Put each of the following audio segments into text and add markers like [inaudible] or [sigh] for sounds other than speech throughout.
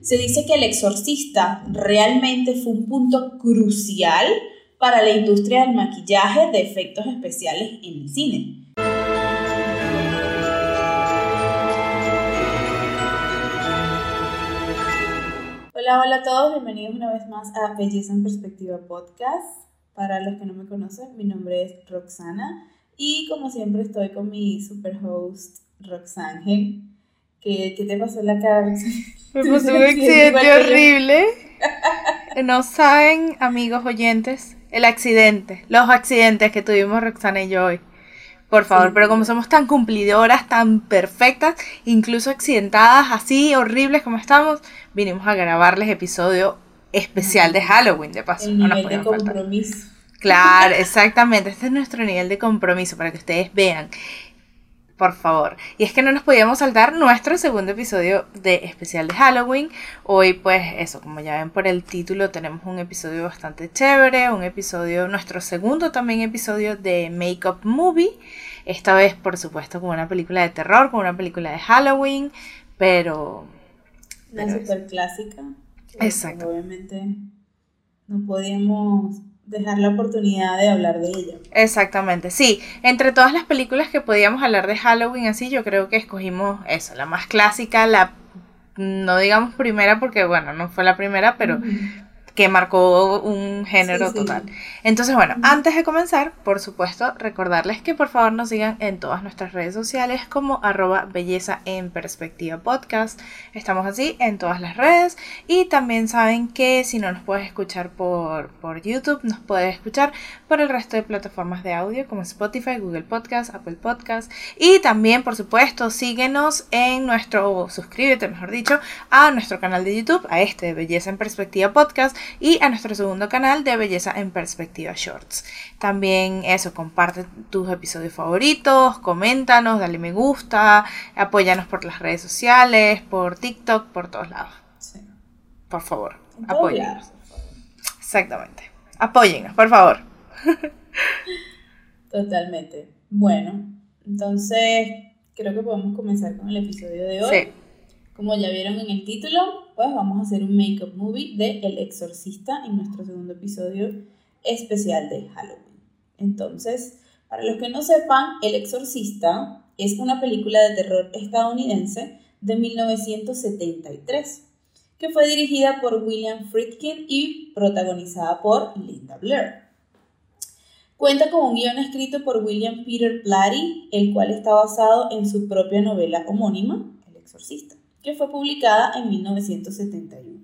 Se dice que El Exorcista realmente fue un punto crucial para la industria del maquillaje de efectos especiales en el cine. Hola, hola a todos, bienvenidos una vez más a Belleza en Perspectiva Podcast. Para los que no me conocen, mi nombre es Roxana y como siempre estoy con mi super host Roxángel. ¿Qué, ¿Qué te pasó en la cara? [laughs] Me [laughs] pasó un accidente horrible. No saben, amigos oyentes, el accidente, los accidentes que tuvimos Roxana y yo hoy. Por favor, pero como somos tan cumplidoras, tan perfectas, incluso accidentadas, así horribles como estamos, vinimos a grabarles episodio especial de Halloween, de paso. El nivel de compromiso. Claro, exactamente. Este es nuestro nivel de compromiso para que ustedes vean por favor. Y es que no nos podíamos saltar nuestro segundo episodio de especial de Halloween. Hoy, pues eso, como ya ven por el título, tenemos un episodio bastante chévere, un episodio, nuestro segundo también episodio de Makeup Movie. Esta vez, por supuesto, con una película de terror, con una película de Halloween, pero... Una super clásica. Exacto. Obviamente no podíamos dejar la oportunidad de hablar de ella. Exactamente, sí. Entre todas las películas que podíamos hablar de Halloween así, yo creo que escogimos eso, la más clásica, la no digamos primera porque bueno, no fue la primera, pero que marcó un género total. Entonces, bueno, antes de comenzar, por supuesto, recordarles que por favor nos sigan en todas nuestras redes sociales como arroba belleza en perspectiva podcast. Estamos así en todas las redes y también saben que si no nos puedes escuchar por, por YouTube, nos puedes escuchar por el resto de plataformas de audio como Spotify, Google Podcast, Apple Podcast y también, por supuesto, síguenos en nuestro, suscríbete, mejor dicho, a nuestro canal de YouTube, a este de Belleza en Perspectiva Podcast y a nuestro segundo canal de Belleza en Perspectiva Shorts. También eso, comparte tus episodios favoritos, coméntanos, dale me gusta, apóyanos por las redes sociales, por TikTok, por todos lados. Por favor, apóyennos. Exactamente. Apóyennos, por favor. [laughs] Totalmente. Bueno, entonces creo que podemos comenzar con el episodio de hoy. Sí. Como ya vieron en el título, vamos a hacer un make-up movie de El Exorcista en nuestro segundo episodio especial de Halloween. Entonces, para los que no sepan, El Exorcista es una película de terror estadounidense de 1973 que fue dirigida por William Friedkin y protagonizada por Linda Blair. Cuenta con un guion escrito por William Peter Blatty, el cual está basado en su propia novela homónima, El Exorcista que fue publicada en 1971.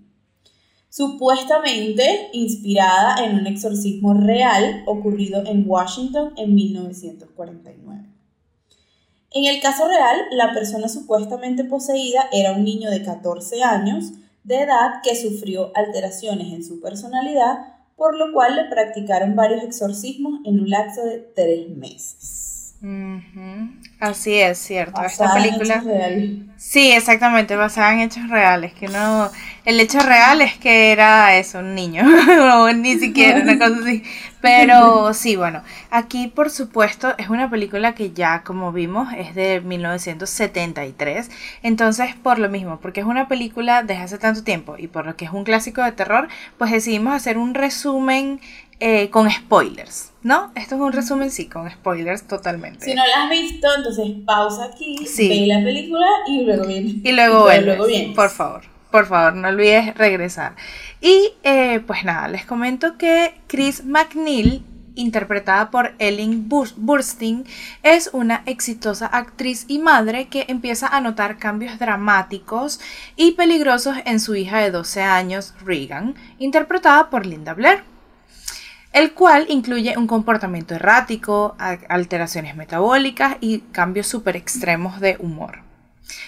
Supuestamente inspirada en un exorcismo real ocurrido en Washington en 1949. En el caso real, la persona supuestamente poseída era un niño de 14 años de edad que sufrió alteraciones en su personalidad, por lo cual le practicaron varios exorcismos en un lapso de tres meses. Así es, cierto. Esta película. Sí, exactamente, basada en hechos reales. Que no. El hecho real es que era eso, un niño. [laughs] o ni siquiera una cosa así. Pero sí, bueno. Aquí, por supuesto, es una película que ya, como vimos, es de 1973. Entonces, por lo mismo, porque es una película desde hace tanto tiempo y por lo que es un clásico de terror, pues decidimos hacer un resumen eh, con spoilers, ¿no? Esto es un resumen, sí, con spoilers totalmente. Si no la has visto, entonces pausa aquí, ve la película y luego viene. Y luego vuelve, por favor. Por favor, no olvides regresar. Y eh, pues nada, les comento que Chris McNeil interpretada por Ellen Burstyn, es una exitosa actriz y madre que empieza a notar cambios dramáticos y peligrosos en su hija de 12 años, Regan, interpretada por Linda Blair el cual incluye un comportamiento errático, alteraciones metabólicas y cambios súper extremos de humor.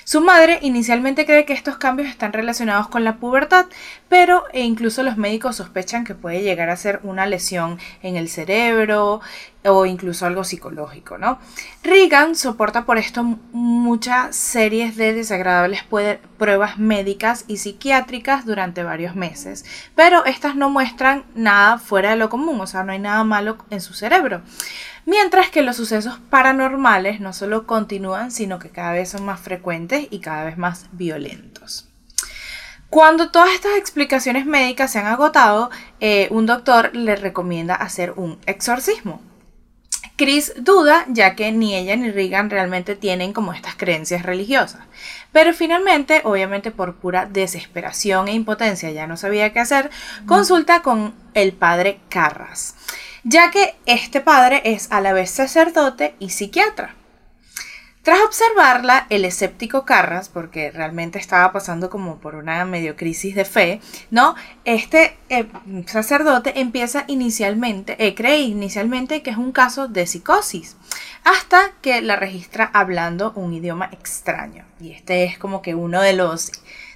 Su madre inicialmente cree que estos cambios están relacionados con la pubertad, pero e incluso los médicos sospechan que puede llegar a ser una lesión en el cerebro o incluso algo psicológico, ¿no? Regan soporta por esto muchas series de desagradables pruebas médicas y psiquiátricas durante varios meses, pero estas no muestran nada fuera de lo común, o sea, no hay nada malo en su cerebro. Mientras que los sucesos paranormales no solo continúan, sino que cada vez son más frecuentes y cada vez más violentos. Cuando todas estas explicaciones médicas se han agotado, eh, un doctor le recomienda hacer un exorcismo. Chris duda ya que ni ella ni Regan realmente tienen como estas creencias religiosas. Pero finalmente, obviamente por pura desesperación e impotencia, ya no sabía qué hacer, consulta con el padre Carras, ya que este padre es a la vez sacerdote y psiquiatra. Tras observarla, el escéptico Carras, porque realmente estaba pasando como por una medio crisis de fe, ¿no? Este eh, sacerdote empieza inicialmente, eh, cree inicialmente que es un caso de psicosis, hasta que la registra hablando un idioma extraño. Y este es como que uno de los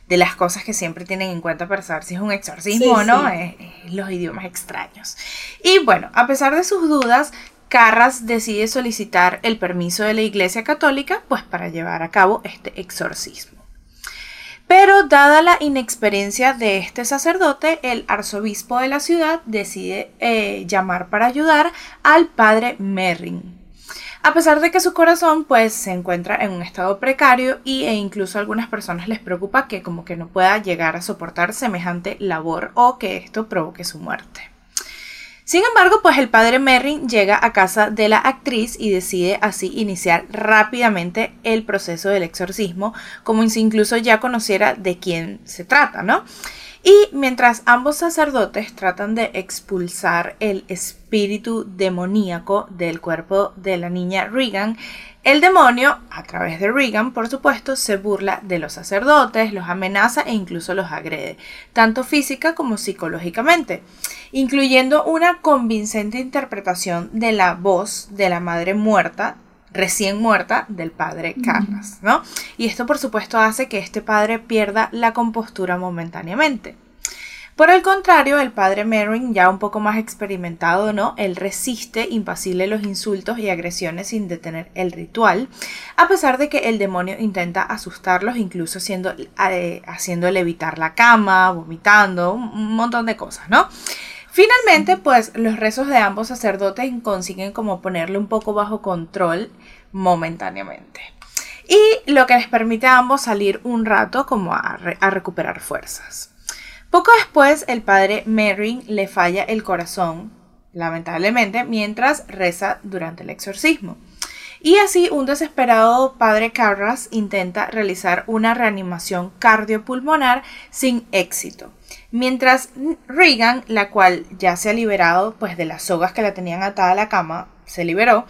de las cosas que siempre tienen en cuenta para saber si es un exorcismo o no, es los idiomas extraños. Y bueno, a pesar de sus dudas, Carras decide solicitar el permiso de la Iglesia Católica pues para llevar a cabo este exorcismo. Pero dada la inexperiencia de este sacerdote, el arzobispo de la ciudad decide eh, llamar para ayudar al padre Merrin. A pesar de que su corazón pues se encuentra en un estado precario y, e incluso a algunas personas les preocupa que como que no pueda llegar a soportar semejante labor o que esto provoque su muerte. Sin embargo, pues el padre Merrin llega a casa de la actriz y decide así iniciar rápidamente el proceso del exorcismo, como si incluso ya conociera de quién se trata, ¿no? Y mientras ambos sacerdotes tratan de expulsar el espíritu demoníaco del cuerpo de la niña Regan, el demonio, a través de Regan, por supuesto, se burla de los sacerdotes, los amenaza e incluso los agrede, tanto física como psicológicamente, incluyendo una convincente interpretación de la voz de la madre muerta recién muerta del padre Carlos, ¿no? Y esto por supuesto hace que este padre pierda la compostura momentáneamente. Por el contrario, el padre Merrin, ya un poco más experimentado, ¿no? Él resiste impasible los insultos y agresiones sin detener el ritual, a pesar de que el demonio intenta asustarlos, incluso haciendo, eh, haciéndole evitar la cama, vomitando, un montón de cosas, ¿no? Finalmente, pues los rezos de ambos sacerdotes consiguen como ponerle un poco bajo control momentáneamente. Y lo que les permite a ambos salir un rato como a recuperar fuerzas. Poco después, el padre Merrin le falla el corazón, lamentablemente, mientras reza durante el exorcismo. Y así un desesperado padre Carras intenta realizar una reanimación cardiopulmonar sin éxito. Mientras Regan, la cual ya se ha liberado pues de las sogas que la tenían atada a la cama, se liberó,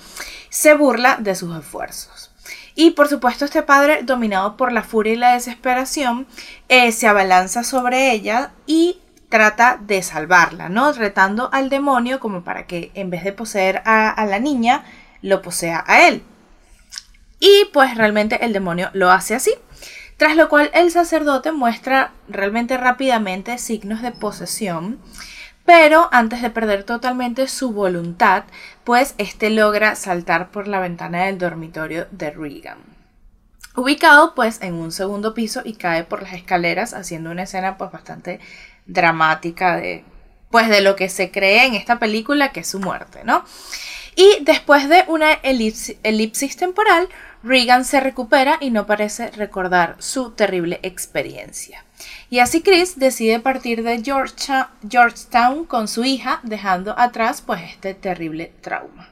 se burla de sus esfuerzos. Y por supuesto este padre, dominado por la furia y la desesperación, eh, se abalanza sobre ella y trata de salvarla, ¿no? Retando al demonio como para que en vez de poseer a la niña, lo posea a él. Y pues realmente el demonio lo hace así. Tras lo cual el sacerdote muestra realmente rápidamente signos de posesión pero antes de perder totalmente su voluntad, pues este logra saltar por la ventana del dormitorio de Regan. Ubicado pues en un segundo piso y cae por las escaleras haciendo una escena pues bastante dramática de pues de lo que se cree en esta película que es su muerte, ¿no? Y después de una elipsis temporal, Regan se recupera y no parece recordar su terrible experiencia. Y así Chris decide partir de Georgetown con su hija, dejando atrás pues este terrible trauma.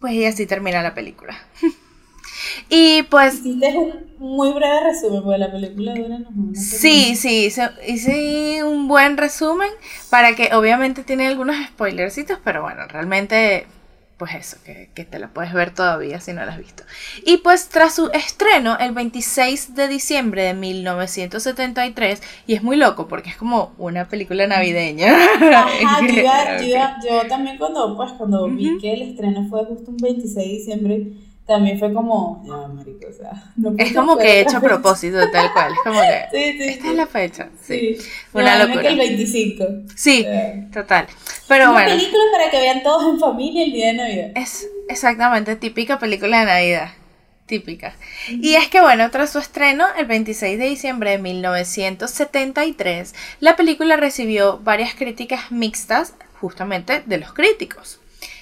Pues y así termina la película. [laughs] y pues... Hiciste un muy breve resumen, porque la película dura no, Sí, sí, hice, un buen resumen para que obviamente tiene algunos spoilercitos, pero bueno, realmente pues eso, que, te la puedes ver todavía si no la has visto. Y pues tras su estreno el 26 de diciembre de 1973, y es muy loco porque es como una película navideña. [laughs] yo, también cuando, pues, cuando vi que el estreno fue justo un 26 de diciembre, también fue como, ya, marico, o sea, no Es como que hecho a propósito, tal cual. Es como que, [laughs] sí, sí, esta es la fecha. Sí. Una locura. Que el 25. Sí, total. Pero Una bueno. película para que vean todos en familia el día de Navidad. Es exactamente típica película de Navidad. Típica. Y es que bueno, tras su estreno el 26 de diciembre de 1973, la película recibió varias críticas mixtas justamente de los críticos.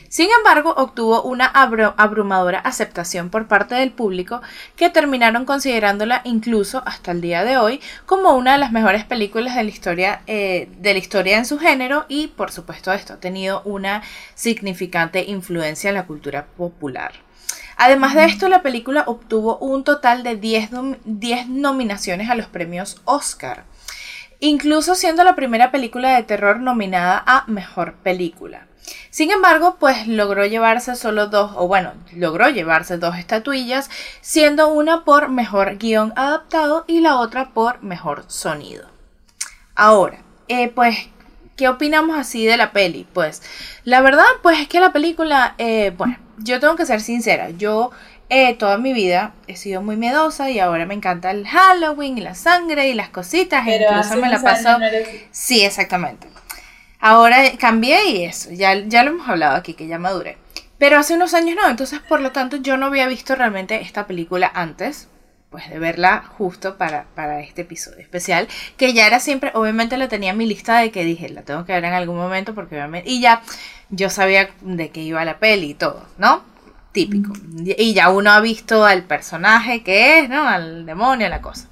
Sin embargo, obtuvo una abrumadora aceptación por parte del público que terminaron considerándola incluso hasta el día de hoy como una de las mejores películas de la historia, eh, de la historia en su género y por supuesto esto ha tenido una significante influencia en la cultura popular. Además de esto, la película obtuvo un total de 10, 10 nominaciones a los premios Oscar, incluso siendo la primera película de terror nominada a Mejor Película. Sin embargo, pues logró llevarse solo dos, o bueno, logró llevarse dos estatuillas, siendo una por mejor guion adaptado y la otra por mejor sonido. Ahora, eh, pues, ¿qué opinamos así de la peli? Pues, la verdad, pues es que la película, eh, bueno, yo tengo que ser sincera, yo eh, toda mi vida he sido muy miedosa y ahora me encanta el Halloween y la sangre y las cositas. Pero incluso me la paso. Sí, exactamente. Ahora cambié y eso, ya, ya lo hemos hablado aquí, que ya maduré. Pero hace unos años no, entonces por lo tanto yo no había visto realmente esta película antes, pues de verla justo para, para este episodio especial, que ya era siempre, obviamente la tenía en mi lista de que dije, la tengo que ver en algún momento porque obviamente, y ya yo sabía de qué iba la peli y todo, ¿no? Típico. Y ya uno ha visto al personaje que es, ¿no? Al demonio, la cosa.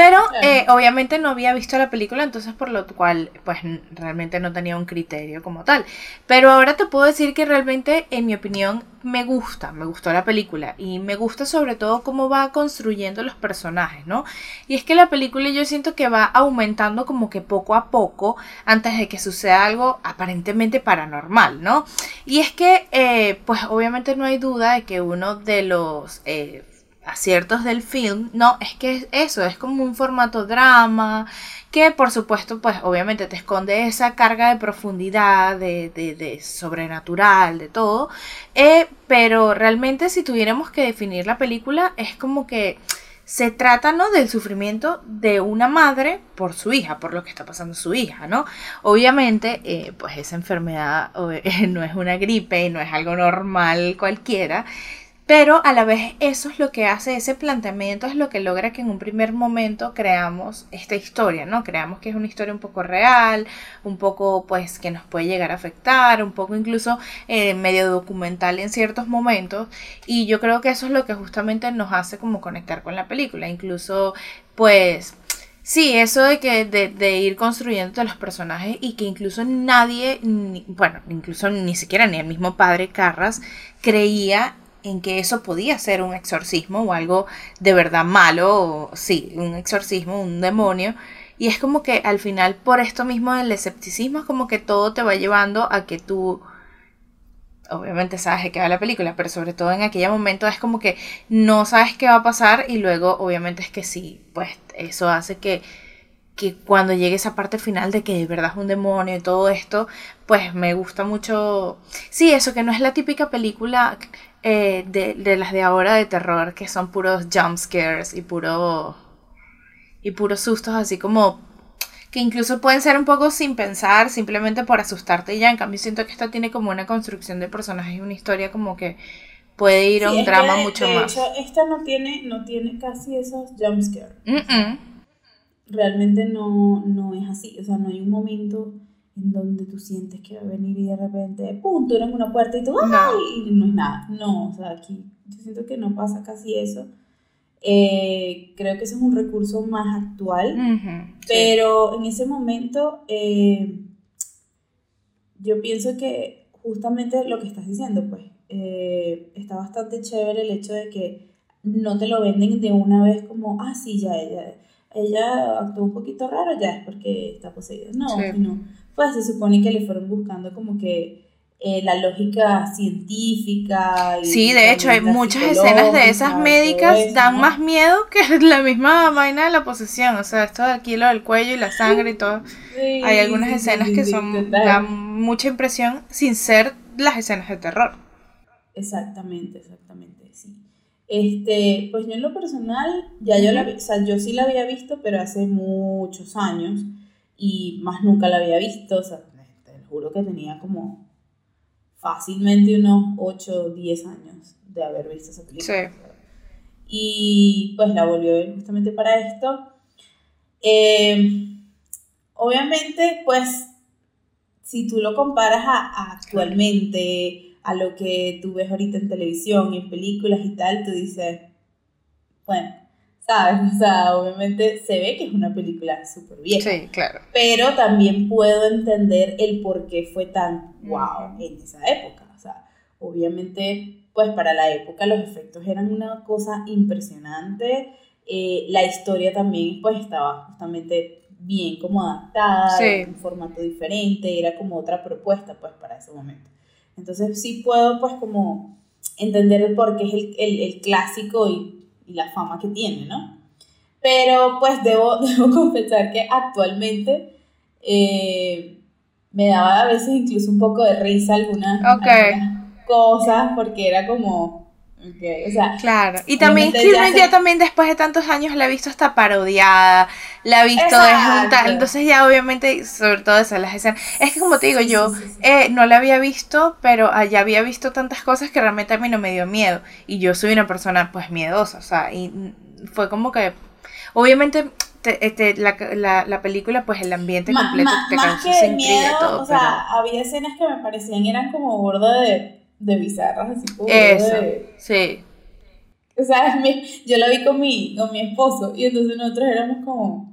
Pero eh, obviamente no había visto la película, entonces por lo cual pues realmente no tenía un criterio como tal. Pero ahora te puedo decir que realmente, en mi opinión, me gusta, me gustó la película y me gusta sobre todo cómo va construyendo los personajes, ¿no? Y es que la película yo siento que va aumentando como que poco a poco antes de que suceda algo aparentemente paranormal, ¿no? Y es que eh, pues obviamente no hay duda de que uno de los... Eh, aciertos del film, no, es que eso, es como un formato drama, que por supuesto, pues obviamente te esconde esa carga de profundidad, de, de, sobrenatural, de todo, eh, pero realmente si tuviéramos que definir la película, es como que se trata, ¿no? Del sufrimiento de una madre por su hija, por lo que está pasando su hija, ¿no? Obviamente, eh, pues esa enfermedad [laughs] no es una gripe, no es algo normal cualquiera, pero a la vez eso es lo que hace ese planteamiento, es lo que logra que en un primer momento creamos esta historia, ¿no? Creamos que es una historia un poco real, un poco pues que nos puede llegar a afectar, un poco incluso eh, medio documental en ciertos momentos. Y yo creo que eso es lo que justamente nos hace como conectar con la película. Incluso pues Sí, eso de que de, de ir construyendo los personajes y que incluso nadie, bueno, incluso ni siquiera ni el mismo padre Carras creía en que eso podía ser un exorcismo o algo de verdad malo, o, sí, un exorcismo, un demonio. Y es como que al final, por esto mismo del escepticismo, es como que todo te va llevando a que tú, obviamente sabes de qué va la película, pero sobre todo en aquel momento es como que no sabes qué va a pasar y luego obviamente es que sí, pues eso hace que, que cuando llegue esa parte final de que de verdad es un demonio y todo esto, pues me gusta mucho, sí, eso que no es la típica película eh, de, las de ahora de terror, que son puros jump scares y puro y puros sustos, así como que incluso pueden ser un poco sin pensar, simplemente por asustarte y ya. En cambio, siento que esta tiene como una construcción de personajes y una historia como que puede ir a un drama mucho más. Hecho, esta no tiene, no tiene casi esos jump scares. Realmente no, no es así. O sea, no hay un momento en donde tú sientes que va a venir y de repente, ¡pum!, tú eres una puerta y tú, ¡ay! Y no es nada. No, o sea, aquí yo siento que no pasa casi eso. Eh, creo que ese es un recurso más actual, pero en ese momento eh, yo pienso que justamente lo que estás diciendo, pues, eh, está bastante chévere el hecho de que no te lo venden de una vez como, ah, sí, ya ella, ella actuó un poquito raro, ya es porque está poseída. No, no pues se supone que le fueron buscando como que eh, la lógica científica. Y sí, de hecho hay muchas escenas de esas médicas dan más miedo [laughs] que la misma vaina de la posesión, o sea, esto de aquí lo del cuello y la sangre y todo. hay algunas escenas que son dan mucha impresión sin ser las escenas de terror. Exactamente, exactamente, sí. Este, pues yo en lo personal, ya yo la, o sea, yo sí la había visto, pero hace muchos años y más nunca la había visto, o sea, te juro que tenía como fácilmente unos 8 o 10 años de haber visto esa película. Sí. Y pues la volvió a ver justamente para esto. Eh, obviamente, pues, si tú lo comparas a, actualmente, a lo que tú ves ahorita en televisión y en películas y tal, tú dices, bueno, ¿sabes? [laughs] O sea, obviamente se ve que es una película súper vieja. Sí, claro. Pero también puedo entender el por qué fue tan wow en esa época. O sea, obviamente, pues para la época los efectos eran una cosa impresionante. Eh, la historia también, pues estaba justamente bien como adaptada, en un formato diferente, era como otra propuesta, pues, para ese momento. Entonces sí puedo, pues, como entender el por qué es el, el, el clásico y y la fama que tiene, ¿no? Pero pues debo, [laughs] debo confesar que actualmente eh, me daba a veces incluso un poco de risa algunas, cosas porque era como... Okay, o sea, claro, y también Kirby ya también después de tantos años la he visto hasta parodiada, la he visto desjuntada, entonces ya obviamente, sobre todo esas las escenas, es que como te digo, yo eh, no la había visto, pero ya había visto tantas cosas que realmente a mí no me dio miedo, y yo soy una persona pues miedosa, o sea, y fue como que, obviamente este, la, la, la, película, pues el ambiente completo te causó esa intriga y todo. O sea, había escenas que me parecían eran como borda de de bizarras, así como. Eso, sí. O sea, [laughs] yo la vi con mi, con mi esposo y entonces nosotros éramos como.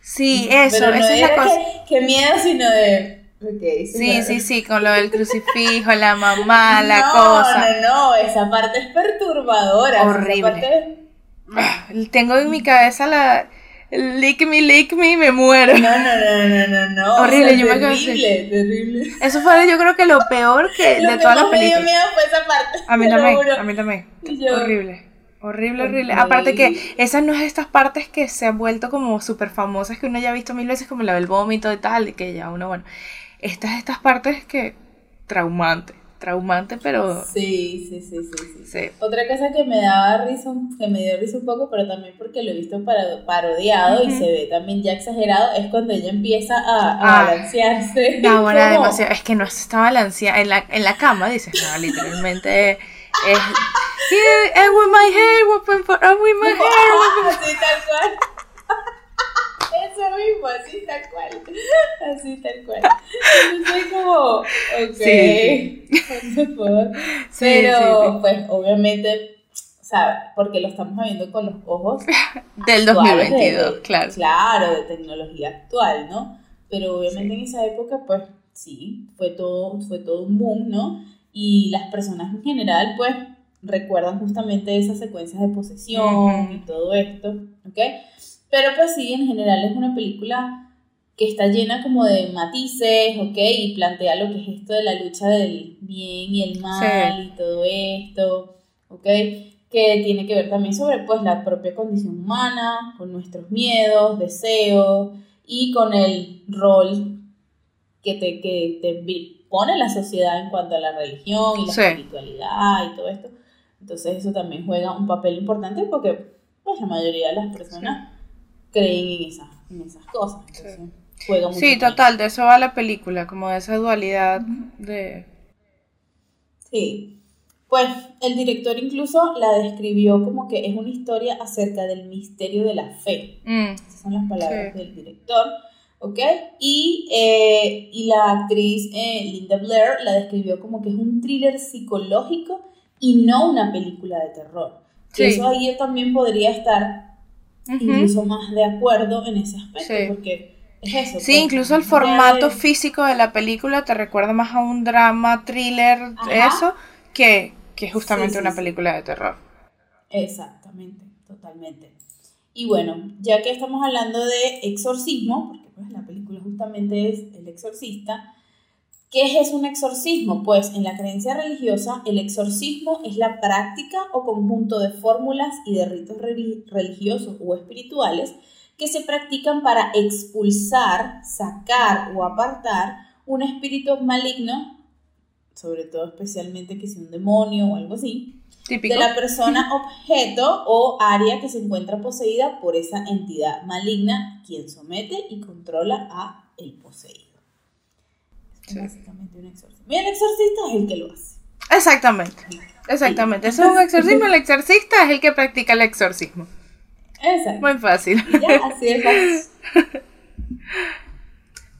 Sí, eso, Pero no eso es la cosa. Que, miedo, sino de. Okay, sí, sí, sí, con lo del crucifijo, la mamá, la cosa. No, no, no, esa parte es perturbadora. Horrible. Ah, tengo en mi cabeza la Lick me, lick me, me muero. No, no, no, no, no, no. Horrible, yo me quedé Terrible, terrible. Eso fue, yo creo que lo peor que lo de todas las películas. Me miedo fue esa parte. A mí también, a mí también. Horrible. Horrible, horrible. Aparte que esas no es estas partes que se han vuelto como súper famosas que uno ya ha visto mil veces, como la del vómito y tal, que ya uno, bueno. Estas, estas partes que traumante traumante, pero... Sí, sí, sí, sí, sí, Otra cosa que me daba risa, que me dio risa un poco, pero también porque lo he visto parodiado y se ve también ya exagerado, es cuando ella empieza a, a ah, balancearse. [laughs] No, demasiado. Es que no se está balanceando en la, en la cama, dices, no, literalmente es... Here, with my hair, with my [laughs] hair. Así tal cual. Eso mismo, así tal cual. [laughs] Así tal cual. Entonces como, ok, sí. [laughs] Pero, pues, obviamente, ¿sabes? Porque lo estamos viendo con los ojos [laughs] del 2022, claro. Claro, de tecnología actual, ¿no? Pero obviamente en esa época, pues, sí, fue todo, fue todo un boom, ¿no? Y las personas en general, pues, recuerdan justamente esas secuencias de posesión y todo esto, ¿ok? Pero pues sí, en general es una película que está llena como de matices, ¿ok? Y plantea lo que es esto de la lucha del bien y el mal y todo esto, ¿ok? Que tiene que ver también sobre pues la propia condición humana, con nuestros miedos, deseos y con el rol que te, que te pone la sociedad en cuanto a la religión y la espiritualidad y todo esto. Entonces eso también juega un papel importante porque pues la mayoría de las personas creen en, esa, en esas cosas. sí, total, de eso va la película, como de esa dualidad de... Sí, pues el director incluso la describió como que es una historia acerca del misterio de la fe. Mm, Esas son las palabras del director. ¿Ok? Y, eh, y la actriz eh, Linda Blair la describió como que es un thriller psicológico y no una película de terror. Eso ahí también podría estar incluso más de acuerdo en ese aspecto, porque es eso. Sí, pues, incluso el formato físico de la película te recuerda más a un drama, thriller, eso, que, que justamente una película de terror. Exactamente, totalmente. Y bueno, ya que estamos hablando de exorcismo, porque pues la película justamente es El exorcista, ¿Qué es un exorcismo? Pues en la creencia religiosa, el exorcismo es la práctica o conjunto de fórmulas y de ritos religiosos o espirituales que se practican para expulsar, sacar o apartar un espíritu maligno, sobre todo especialmente que sea un demonio o algo así, de la persona objeto o área que se encuentra poseída por esa entidad maligna, quien somete y controla a el poseído. Básicamente un exorcismo. Y el exorcista es el que lo hace. Exactamente. Exactamente. Eso es un exorcismo. El exorcista es el que practica el exorcismo. Exacto. Muy fácil. ya, así es [laughs]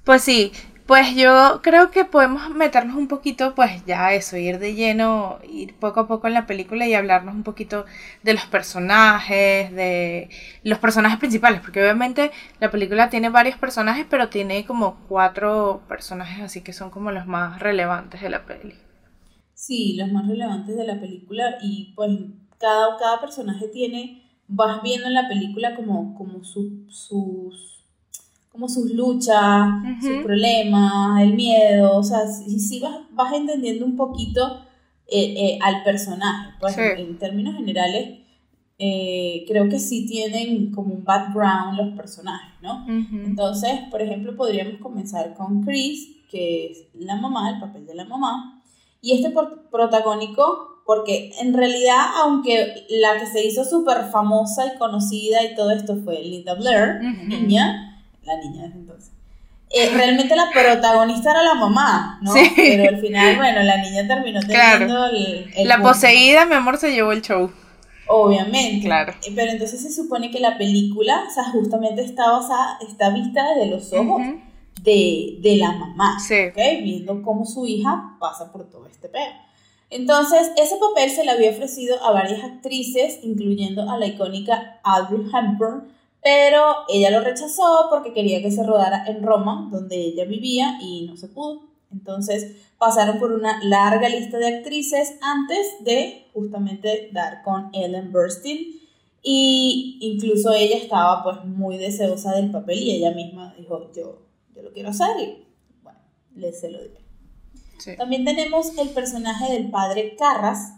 Pues sí. Pues yo creo que podemos meternos un poquito, pues ya eso, ir de lleno, ir poco a poco en la película y hablarnos un poquito de los personajes, de los personajes principales, porque obviamente la película tiene varios personajes, pero tiene como cuatro personajes así que son como los más relevantes de la peli. Sí, los más relevantes de la película y pues cada, cada personaje tiene, vas viendo en la película como, como sus como sus luchas, sus problemas, el miedo, o sea, si, si vas, vas entendiendo un poquito eh, eh, al personaje, pues en, términos generales, eh, creo que sí tienen como un background los personajes, ¿no? Entonces, por ejemplo, podríamos comenzar con Chris, que es la mamá, el papel de la mamá, y este protagónico, porque en realidad, aunque la que se hizo súper famosa y conocida y todo esto fue Linda Blair, niña, la niña desde entonces. Eh, realmente la protagonista era la mamá, ¿no? Sí. Pero al final, bueno, la niña terminó teniendo el, La poseída, mi amor, se llevó el show. Obviamente. Claro. Eh, pero entonces se supone que la película, o sea, justamente está basada, está vista desde los ojos de, de, la mamá. Sí. ¿okay? Viendo cómo su hija pasa por todo este pedo. Entonces, ese papel se le había ofrecido a varias actrices, incluyendo a la icónica Audrey Hepburn, pero ella lo rechazó porque quería que se rodara en Roma, donde ella vivía, y no se pudo. Entonces pasaron por una larga lista de actrices antes de justamente dar con Ellen Burstyn y incluso ella estaba pues muy deseosa del papel y ella misma dijo yo, yo lo quiero hacer y bueno, le se lo digo. También tenemos el personaje del padre Carras,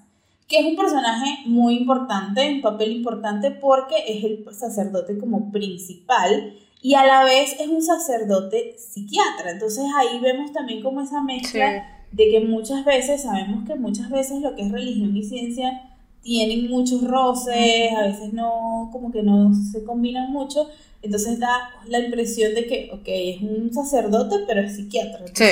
que es un personaje muy importante, un papel importante porque es el sacerdote como principal y a la vez es un sacerdote psiquiatra. Entonces ahí vemos también como esa mezcla de que muchas veces, sabemos que muchas veces lo que es religión y ciencia tienen muchos roces, a veces no, como que no se combinan mucho, entonces da la impresión de que, ok, es un sacerdote, pero es psiquiatra. sí.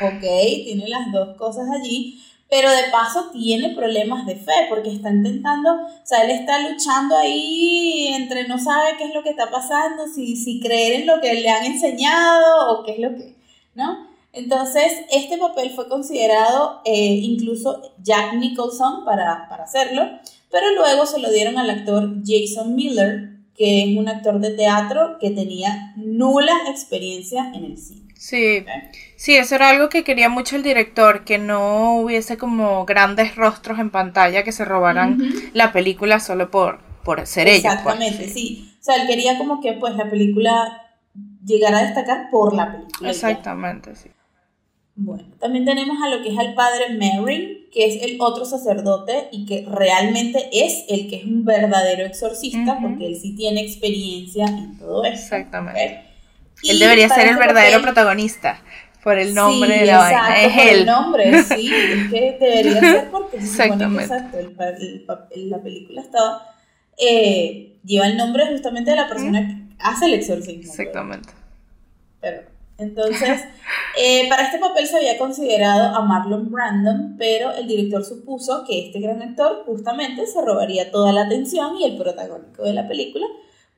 ok, tiene las dos cosas allí, pero de paso tiene problemas de fe porque está intentando, o sea, él está luchando ahí entre no sabe qué es lo que está pasando, si, si creer en lo que le han enseñado o qué es lo que, ¿no? Entonces, este papel fue considerado eh, incluso Jack Nicholson para, para hacerlo, pero luego se lo dieron al actor Jason Miller, que es un actor de teatro que tenía nula experiencia en el cine. Sí. Sí, eso era algo que quería mucho el director, que no hubiese como grandes rostros en pantalla que se robaran la película solo por, por ser ellos. Pues. Exactamente, sí. O sea, él quería como que pues la película llegara a destacar por la película. Exactamente, sí. Bueno, también tenemos a lo que es al padre Mary, que es el otro sacerdote y que realmente es el que es un verdadero exorcista, porque él sí tiene experiencia en todo eso. Exactamente. Él debería ser el verdadero protagonista por el nombre de la vaina. Es por el nombre, sí, es que debería ser [laughs] porque se supone que exacto, el, la película estaba eh, lleva el nombre justamente de la persona que hace el exorcismo. Exactamente. Pero, entonces, eh, para este papel se había considerado a Marlon Brandon, pero el director supuso que este gran actor justamente se robaría toda la atención y el protagónico de la película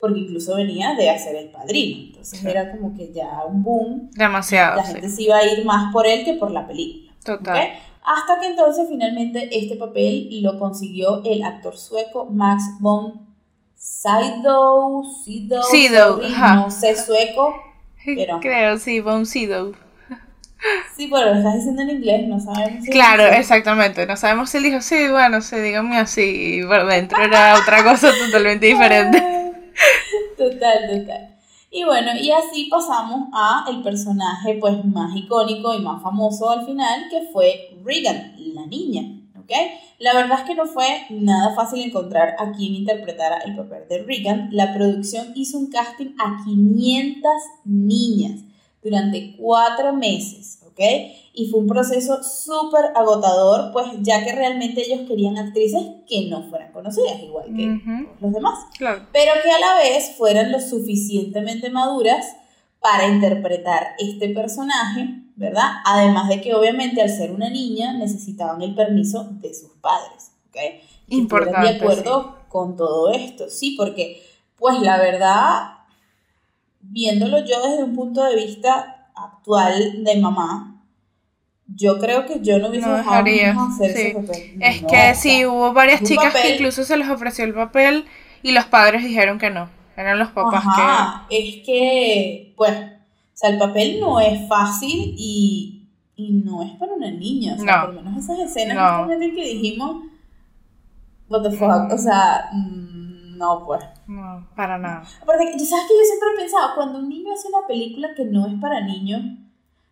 porque incluso venía de hacer El Padrino. Entonces era como que ya un boom. Demasiado. La gente se iba a ir más por él que por la película. Total. Hasta que entonces finalmente este papel lo consiguió el actor sueco Max von Sydow. Sydow. No sé sueco. Pero... Creo, sí, von Sydow. Sí, pero lo estás diciendo en inglés, no sabemos. claro, exactamente. No sabemos si él dijo, sí, bueno, sí, dígame así. Y por dentro era otra cosa totalmente diferente. Total, total. Y bueno, y así pasamos a el personaje pues más icónico y más famoso al final, que fue Regan, la niña, ¿ok? La verdad es que no fue nada fácil encontrar a quien interpretara el papel de Regan. La producción hizo un casting a 500 niñas durante cuatro meses, ¿ok? Y fue un proceso súper agotador, pues ya que realmente ellos querían actrices que no fueran conocidas, igual que los demás, pero que a la vez fueran lo suficientemente maduras para interpretar este personaje, ¿verdad? Además de que obviamente al ser una niña necesitaban el permiso de sus padres, ¿ok? Importante. De acuerdo con todo esto, sí, porque pues la verdad, viéndolo yo desde un punto de vista actual de mamá, yo creo que yo no hubiese No dejado hacer sí. ese papel. Es No, que sí, hubo varias chicas que incluso se les ofreció el papel y los padres dijeron que no. Eran los papás Ajá, es que, pues, o sea, el papel no es fácil y, y no es para una niña. O sea, No. por lo menos esas escenas No. que dijimos, what the fuck, o sea, mm, no, pues. No, para nada. Aparte, que- ¿sabes que yo siempre he pensado? Cuando un niño hace una película que no es para niños,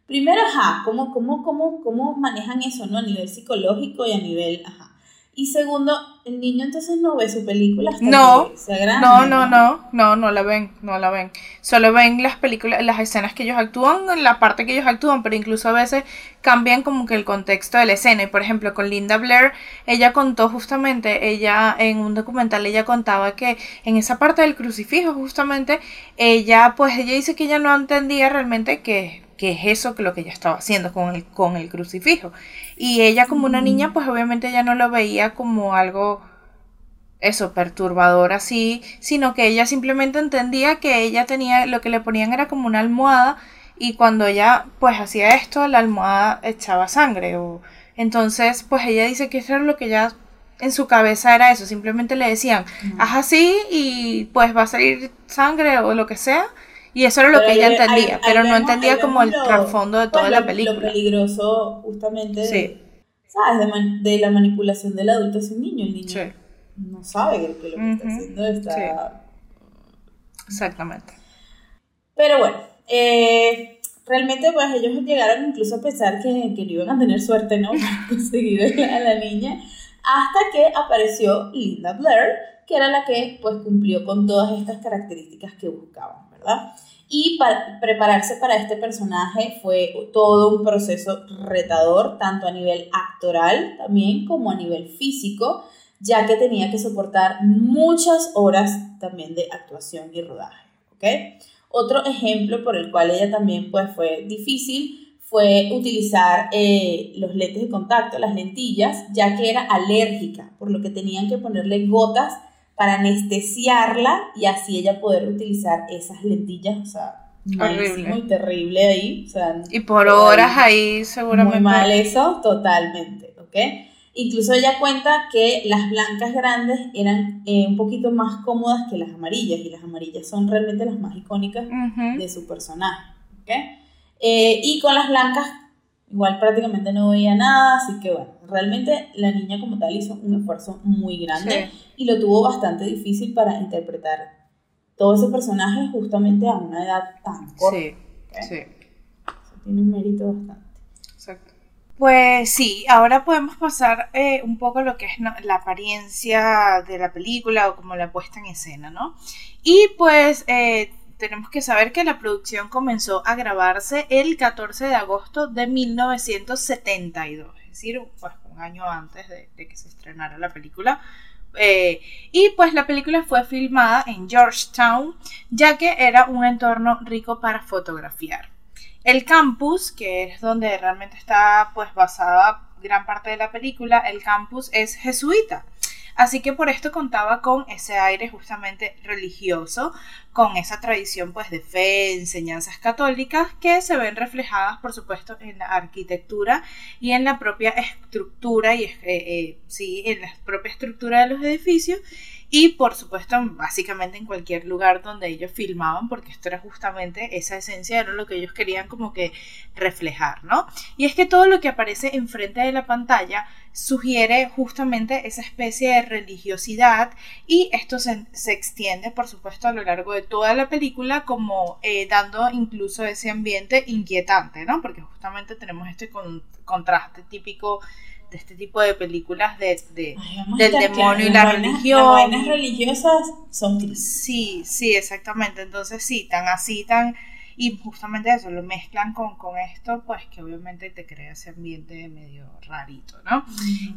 primero, ajá, ¿cómo, cómo, cómo, cómo manejan eso, no? A nivel psicológico y a nivel, ajá. Y segundo, el niño entonces no ve su película hasta No, que sea grande. No, no, no, no, no la ven, no la ven. Solo ven las películas, las escenas que ellos actúan, la parte que ellos actúan, pero incluso a veces cambian como que el contexto de la escena. Y por ejemplo, con Linda Blair, ella contó justamente, ella en un documental, ella contaba que en esa parte del crucifijo, justamente, ella, pues ella dice que ella no entendía realmente que que es eso que lo que ella estaba haciendo con el, con el crucifijo. Y ella como una niña, pues obviamente ella no lo veía como algo eso, perturbador así, sino que ella simplemente entendía que ella tenía, lo que le ponían era como una almohada y cuando ella pues hacía esto, la almohada echaba sangre o entonces pues ella dice que eso era lo que ella en su cabeza era eso, simplemente le decían, haz así y pues va a salir sangre o lo que sea y eso era lo Pero que ella ahí- entendía, ahí- ahí pero no vemos- entendía como el lo- trasfondo de pues, toda lo- la película. Lo peligroso justamente Sí. ¿sabes? De, man- de la manipulación del adulto hacia un niño. El niño Sí. no sabe que, que lo que está haciendo está... Exactamente. Pero bueno, eh, realmente pues ellos llegaron incluso a pensar que, que no iban a tener suerte, ¿no? [laughs] Para conseguir a la, a la niña. Hasta que apareció Linda Blair, que era la que pues cumplió con todas estas características que buscaban, Y para prepararse para este personaje fue todo un proceso retador, tanto a nivel actoral también como a nivel físico, ya que tenía que soportar muchas horas también de actuación y rodaje. Otro ejemplo por el cual ella también pues, fue difícil fue utilizar eh, los lentes de contacto, las lentillas, ya que era alérgica, por lo que tenían que ponerle gotas para anestesiarla y así ella poder utilizar esas lentillas, o sea, Horrible. y terrible ahí, o sea, Y por horas ahí. seguramente. Muy mal eso, totalmente, ¿ok? Incluso ella cuenta que las blancas grandes eran eh, un poquito más cómodas que las amarillas y las amarillas son realmente las más icónicas de su personaje, ¿ok? Eh, y con las blancas igual prácticamente no veía nada, así que bueno, realmente la niña como tal hizo un esfuerzo muy grande Sí. y lo tuvo bastante difícil para interpretar todo ese personaje justamente a una edad tan corta. Sí, ¿ok? sí, Eso tiene un mérito bastante. exacto. Pues sí, ahora podemos pasar eh, un poco lo que es ¿no? la apariencia de la película o como la puesta en escena, ¿no? Y pues eh, tenemos que saber que la producción comenzó a grabarse el 14 de agosto de 1972, es decir, pues un año antes de, que se estrenara la película. Eh, y pues la película fue filmada en Georgetown, ya que era un entorno rico para fotografiar. El campus, que es donde realmente está pues basada gran parte de la película, el campus es jesuita. Así que por esto contaba con ese aire justamente religioso, con esa tradición pues de fe, enseñanzas católicas que se ven reflejadas por supuesto en la arquitectura y en la propia estructura y eh, eh, sí, en la propia estructura de los edificios y por supuesto básicamente en cualquier lugar donde ellos filmaban porque esto era justamente esa esencia era lo que ellos querían como que reflejar, ¿no? Y es que todo lo que aparece enfrente de la pantalla sugiere justamente esa especie de religiosidad y esto se, se extiende por supuesto a lo largo de toda la película como eh, dando incluso ese ambiente inquietante, ¿no? Porque justamente tenemos este con, contraste típico de este tipo de películas de, de Ay, del demonio y la religión. Las vainas religiosas son. Sí, sí, exactamente. Entonces sí, tan así, tan... Y justamente eso, lo mezclan con, con esto, pues que obviamente te crea ese ambiente medio rarito, ¿no?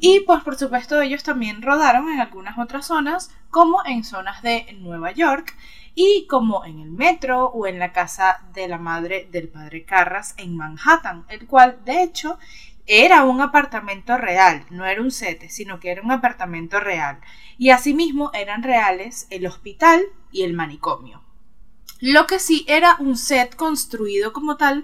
Y pues por supuesto ellos también rodaron en algunas otras zonas, como en zonas de Nueva York y como en el metro o en la casa de la madre del padre Carras en Manhattan, el cual de hecho era un apartamento real, no era un set, sino que era un apartamento real. Y asimismo eran reales el hospital y el manicomio. Lo que sí era un set construido como tal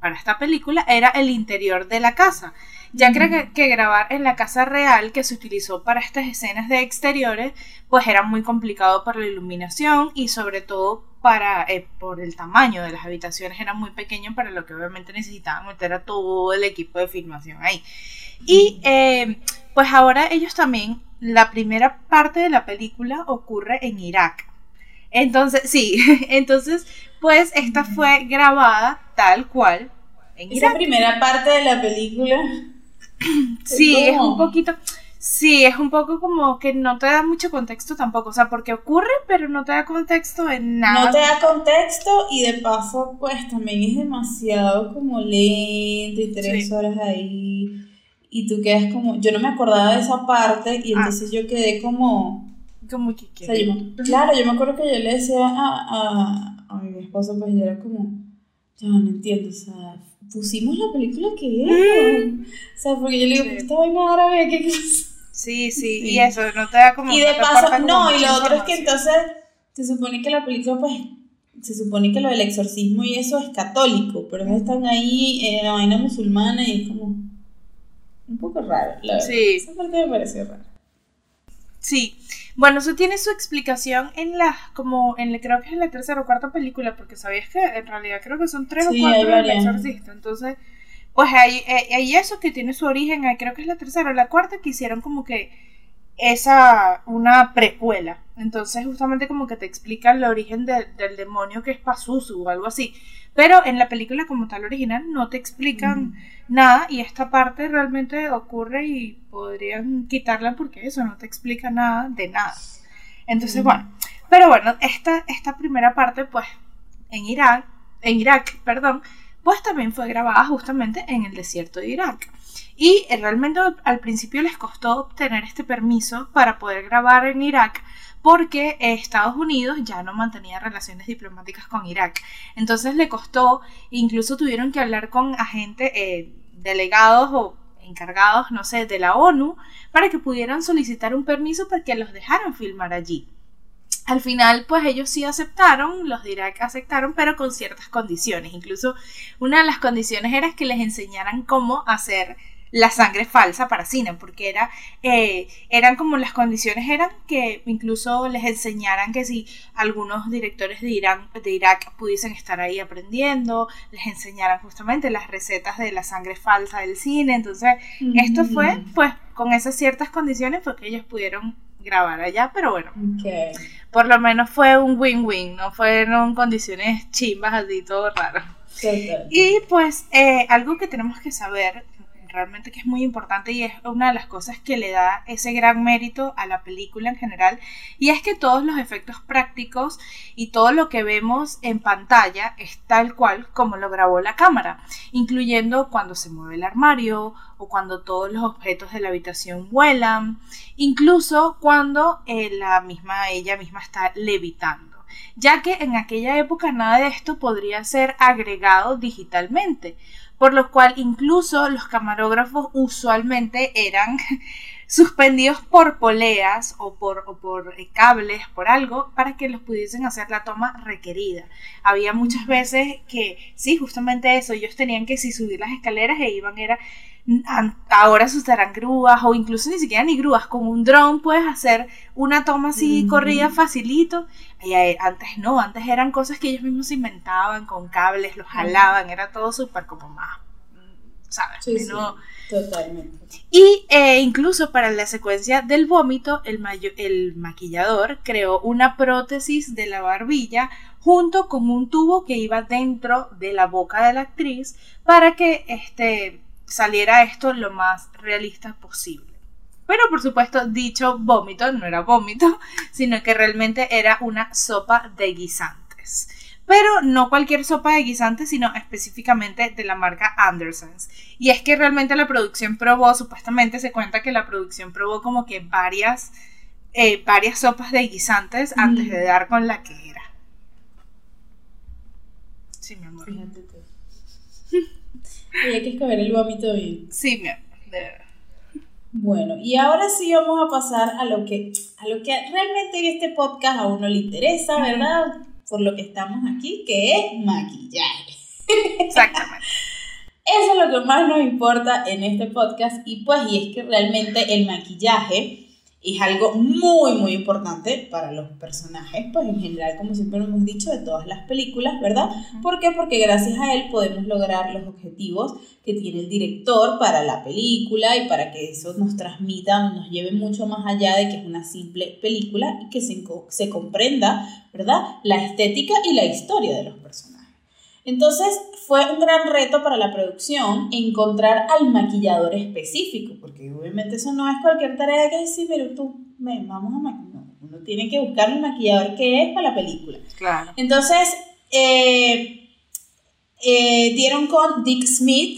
para esta película era el interior de la casa, ya que, que grabar en la casa real que se utilizó para estas escenas de exteriores, pues era muy complicado para la iluminación y sobre todo para eh, por el tamaño de las habitaciones era muy pequeño para lo que obviamente necesitaban meter a todo el equipo de filmación ahí. Y eh, pues ahora ellos también, la primera parte de la película ocurre en Irak. Entonces, sí, [laughs] entonces, pues esta fue grabada tal cual en Esa primera parte de la película. sí, es, un poquito. Sí, es un poco como que no te da mucho contexto tampoco, o sea, porque ocurre, pero no te da contexto en nada. No te da contexto y de paso, pues también es demasiado como lento y tres horas ahí y tú quedas como, yo no me acordaba de esa parte y ah. entonces yo quedé como... Como que Claro, yo me acuerdo que yo le decía a, a, a mi esposo, pues yo era como, ya no entiendo, o sea, pusimos la película que es. Mm. O sea, porque yo le digo, sí. esta vaina árabe, ¿qué es? Sí, sí, y eso, no te da como... Y de paso, no, y lo otro es que entonces se supone que la película, pues, se supone que lo del exorcismo y eso es católico, pero están ahí en la vaina musulmana y es como un poco raro, la Sí. Esa parte me pareció rara. Sí. Bueno, eso tiene su explicación en la, como, en la, creo que es en la tercera o cuarta película, porque sabías que en realidad creo que son tres o cuatro del exorcista, entonces, pues hay, eh, hay, eso que tiene su origen, creo que es la tercera o la cuarta, que hicieron como que esa, una precuela, entonces justamente como que te explican el origen del demonio que es Pazuzu o algo así, pero en la película como tal original no te explican nada y esta parte realmente ocurre y podrían quitarla porque eso no te explica nada de nada. Entonces, bueno, pero bueno, esta, esta primera parte pues en Irak, en Irak, perdón, pues también fue grabada justamente en el desierto de Irak. Y realmente al principio les costó obtener este permiso para poder grabar en Irak porque Estados Unidos ya no mantenía relaciones diplomáticas con Irak. Entonces le costó, incluso tuvieron que hablar con agentes, eh, delegados o encargados, no sé, de la ONU, para que pudieran solicitar un permiso para que los dejaran filmar allí. Al final, pues ellos sí aceptaron, los de Irak aceptaron, pero con ciertas condiciones. Incluso una de las condiciones era que les enseñaran cómo hacer la sangre falsa para cine, porque era, eh, eran como las condiciones eran que incluso les enseñaran que si algunos directores de, Irán, de Irak pudiesen estar ahí aprendiendo, les enseñaran justamente las recetas de la sangre falsa del cine, entonces esto fue pues con esas ciertas condiciones porque ellos pudieron grabar allá, pero bueno, por lo menos fue un win-win, no fueron condiciones chimbas así, todo raro. Y pues eh, algo que tenemos que saber realmente que es muy importante y es una de las cosas que le da ese gran mérito a la película en general y es que todos los efectos prácticos y todo lo que vemos en pantalla es tal cual como lo grabó la cámara, incluyendo cuando se mueve el armario o cuando todos los objetos de la habitación vuelan, incluso cuando eh, la misma ella misma está levitando. Ya que en aquella época nada de esto podría ser agregado digitalmente por lo cual incluso los camarógrafos usualmente eran suspendidos por poleas o por, por eh, cables, por algo, para que los pudiesen hacer la toma requerida. Había muchas veces que, sí, justamente eso, ellos tenían que si subir las escaleras e iban, era, ahora se usarán grúas o incluso ni siquiera ni grúas, con un dron puedes hacer una toma así corrida facilito. Y antes no, antes eran cosas que ellos mismos inventaban con cables, los jalaban, era todo súper como más, ¿sabes? totalmente. Y eh, incluso para la secuencia del vómito, el, el maquillador creó una prótesis de la barbilla junto con un tubo que iba dentro de la boca de la actriz para que este saliera esto lo más realista posible. Pero por supuesto, dicho vómito no era vómito, sino que realmente era una sopa de guisantes. Pero no cualquier sopa de guisantes, sino específicamente de la marca Andersons. Y es que realmente la producción probó, supuestamente se cuenta que la producción probó como que varias, eh, varias sopas de guisantes antes de dar con la que era. Sí, mi amor. [laughs] Hay que escoger el vómito bien. Sí, mi amor, Bueno, y ahora sí vamos a pasar a lo que, a lo que realmente en este podcast a uno le interesa, ¿verdad? Por lo que estamos aquí, que es maquillaje. Exactamente. [laughs] Eso es lo que más nos importa en este podcast y pues y es que realmente el maquillaje es algo muy muy importante para los personajes, pues en general como siempre lo hemos dicho de todas las películas, ¿verdad? ¿Por qué? Porque gracias a él podemos lograr los objetivos que tiene el director para la película y para que eso nos transmita, nos lleve mucho más allá de que es una simple película y que se, se comprenda, ¿verdad? La estética y la historia de los personajes. Entonces fue un gran reto para la producción encontrar al maquillador específico, porque obviamente eso no es cualquier tarea que decir, pero tú, vamos a maquillar. uno tiene que buscar el maquillador que es para la película. Claro. Entonces, eh, eh, dieron con Dick Smith,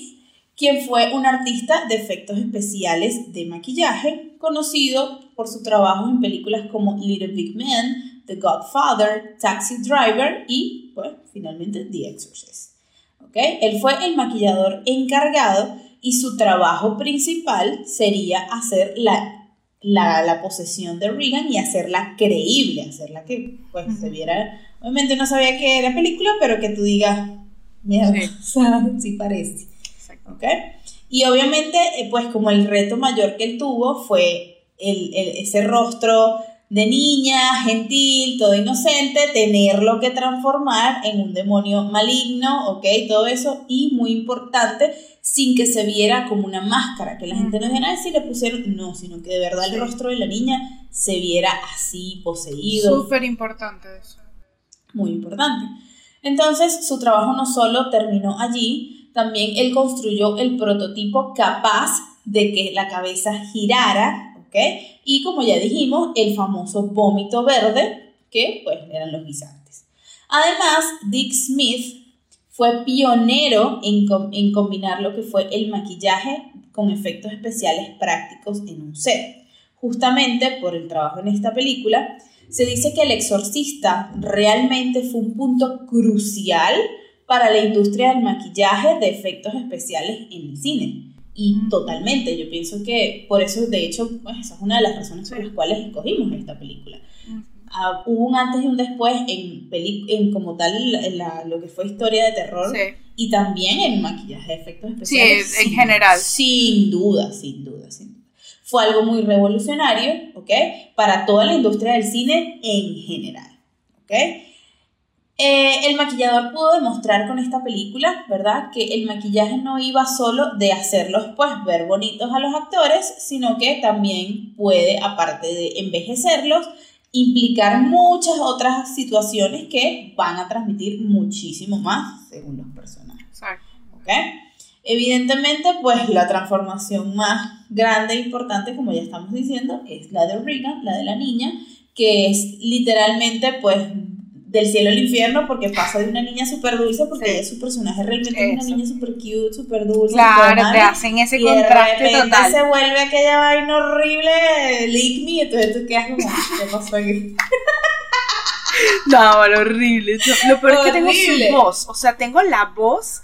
quien fue un artista de efectos especiales de maquillaje, conocido por su trabajo en películas como Little Big Man, The Godfather, Taxi Driver y, pues, finalmente The Exorcist. ¿Okay? Él fue el maquillador encargado y su trabajo principal sería hacer la, la, posesión de Regan y hacerla creíble, hacerla que pues, se viera. Obviamente no sabía que era película, pero que tú digas, mierda, sí. [laughs] parece. ¿Okay? Y obviamente, eh, pues como el reto mayor que él tuvo fue el, ese rostro de niña, gentil, todo inocente, tenerlo que transformar en un demonio maligno, ¿ok? Todo eso, y muy importante, sin que se viera como una máscara, que la gente no dijera, si le pusieron, no, sino que de verdad el rostro de la niña se viera así, poseído. Súper importante eso. Muy importante. Entonces, su trabajo no solo terminó allí, también él construyó el prototipo capaz de que la cabeza girara y como ya dijimos, el famoso vómito verde, que pues eran los guisantes. Además, Dick Smith fue pionero en, en combinar lo que fue el maquillaje con efectos especiales prácticos en un set. Justamente por el trabajo en esta película, se dice que El Exorcista realmente fue un punto crucial para la industria del maquillaje de efectos especiales en el cine. Y totalmente, yo pienso que por eso, de hecho, pues esa es una de las razones por las cuales escogimos esta película. Ah, hubo un antes y un después en, en como tal la, lo que fue historia de terror y también en maquillaje, efectos especiales. Sí, en general. Sin duda, sin duda, sin duda. Fue algo muy revolucionario, ¿ok? Para toda la industria del cine en general, ¿ok? Eh, el maquillador pudo demostrar con esta película, ¿verdad? Que el maquillaje no iba solo de hacerlos pues ver bonitos a los actores, sino que también puede, aparte de envejecerlos, implicar muchas otras situaciones que van a transmitir muchísimo más según los personajes. ¿Ok? Evidentemente, pues la transformación más grande e importante, como ya estamos diciendo, es la de Regan, la de la niña, que es literalmente pues del cielo al infierno porque pasa de una niña súper dulce porque su personaje realmente es una niña súper cute, súper dulce. Claro, te hacen ese y contraste de total. se vuelve aquella vaina horrible, lick me, entonces tú quedas como, ¿qué pasó aquí? [laughs] No, horrible. Lo peor es que tengo su voz, o sea, tengo la voz...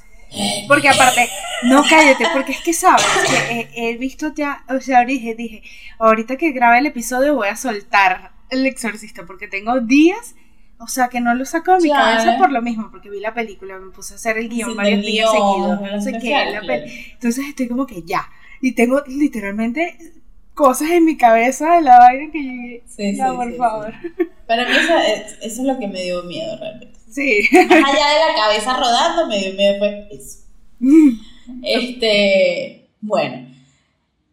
Porque aparte, no cállate, porque es que sabes que he, visto ya, o sea, dije, dije, ahorita que grabe el episodio voy a soltar el exorcista, porque tengo días o sea, que no lo saco de mi cabeza por lo mismo, porque vi la película, me puse a hacer el guion varios días seguidos, no sé qué, Entonces estoy como que ya. Y tengo literalmente cosas en mi cabeza de la vaina que llegué. Sí, ya, por favor. Para mí eso es, eso es lo que me dio miedo realmente. Sí. Más allá de la cabeza rodando, me dio miedo pues eso. [laughs] este, bueno.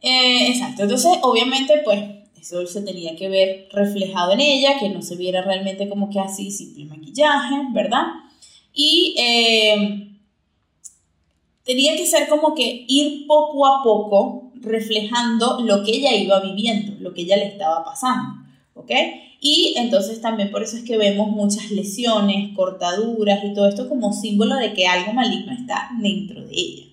Eh, exacto. Entonces, obviamente, pues eso se tenía que ver reflejado en ella, que no se viera realmente como que así, simple maquillaje, ¿verdad? Y eh, tenía que ser como que ir poco a poco reflejando lo que ella iba viviendo, lo que ella le estaba pasando, ¿ok? Y entonces también por eso es que vemos muchas lesiones, cortaduras y todo esto como símbolo de que algo maligno está dentro de ella,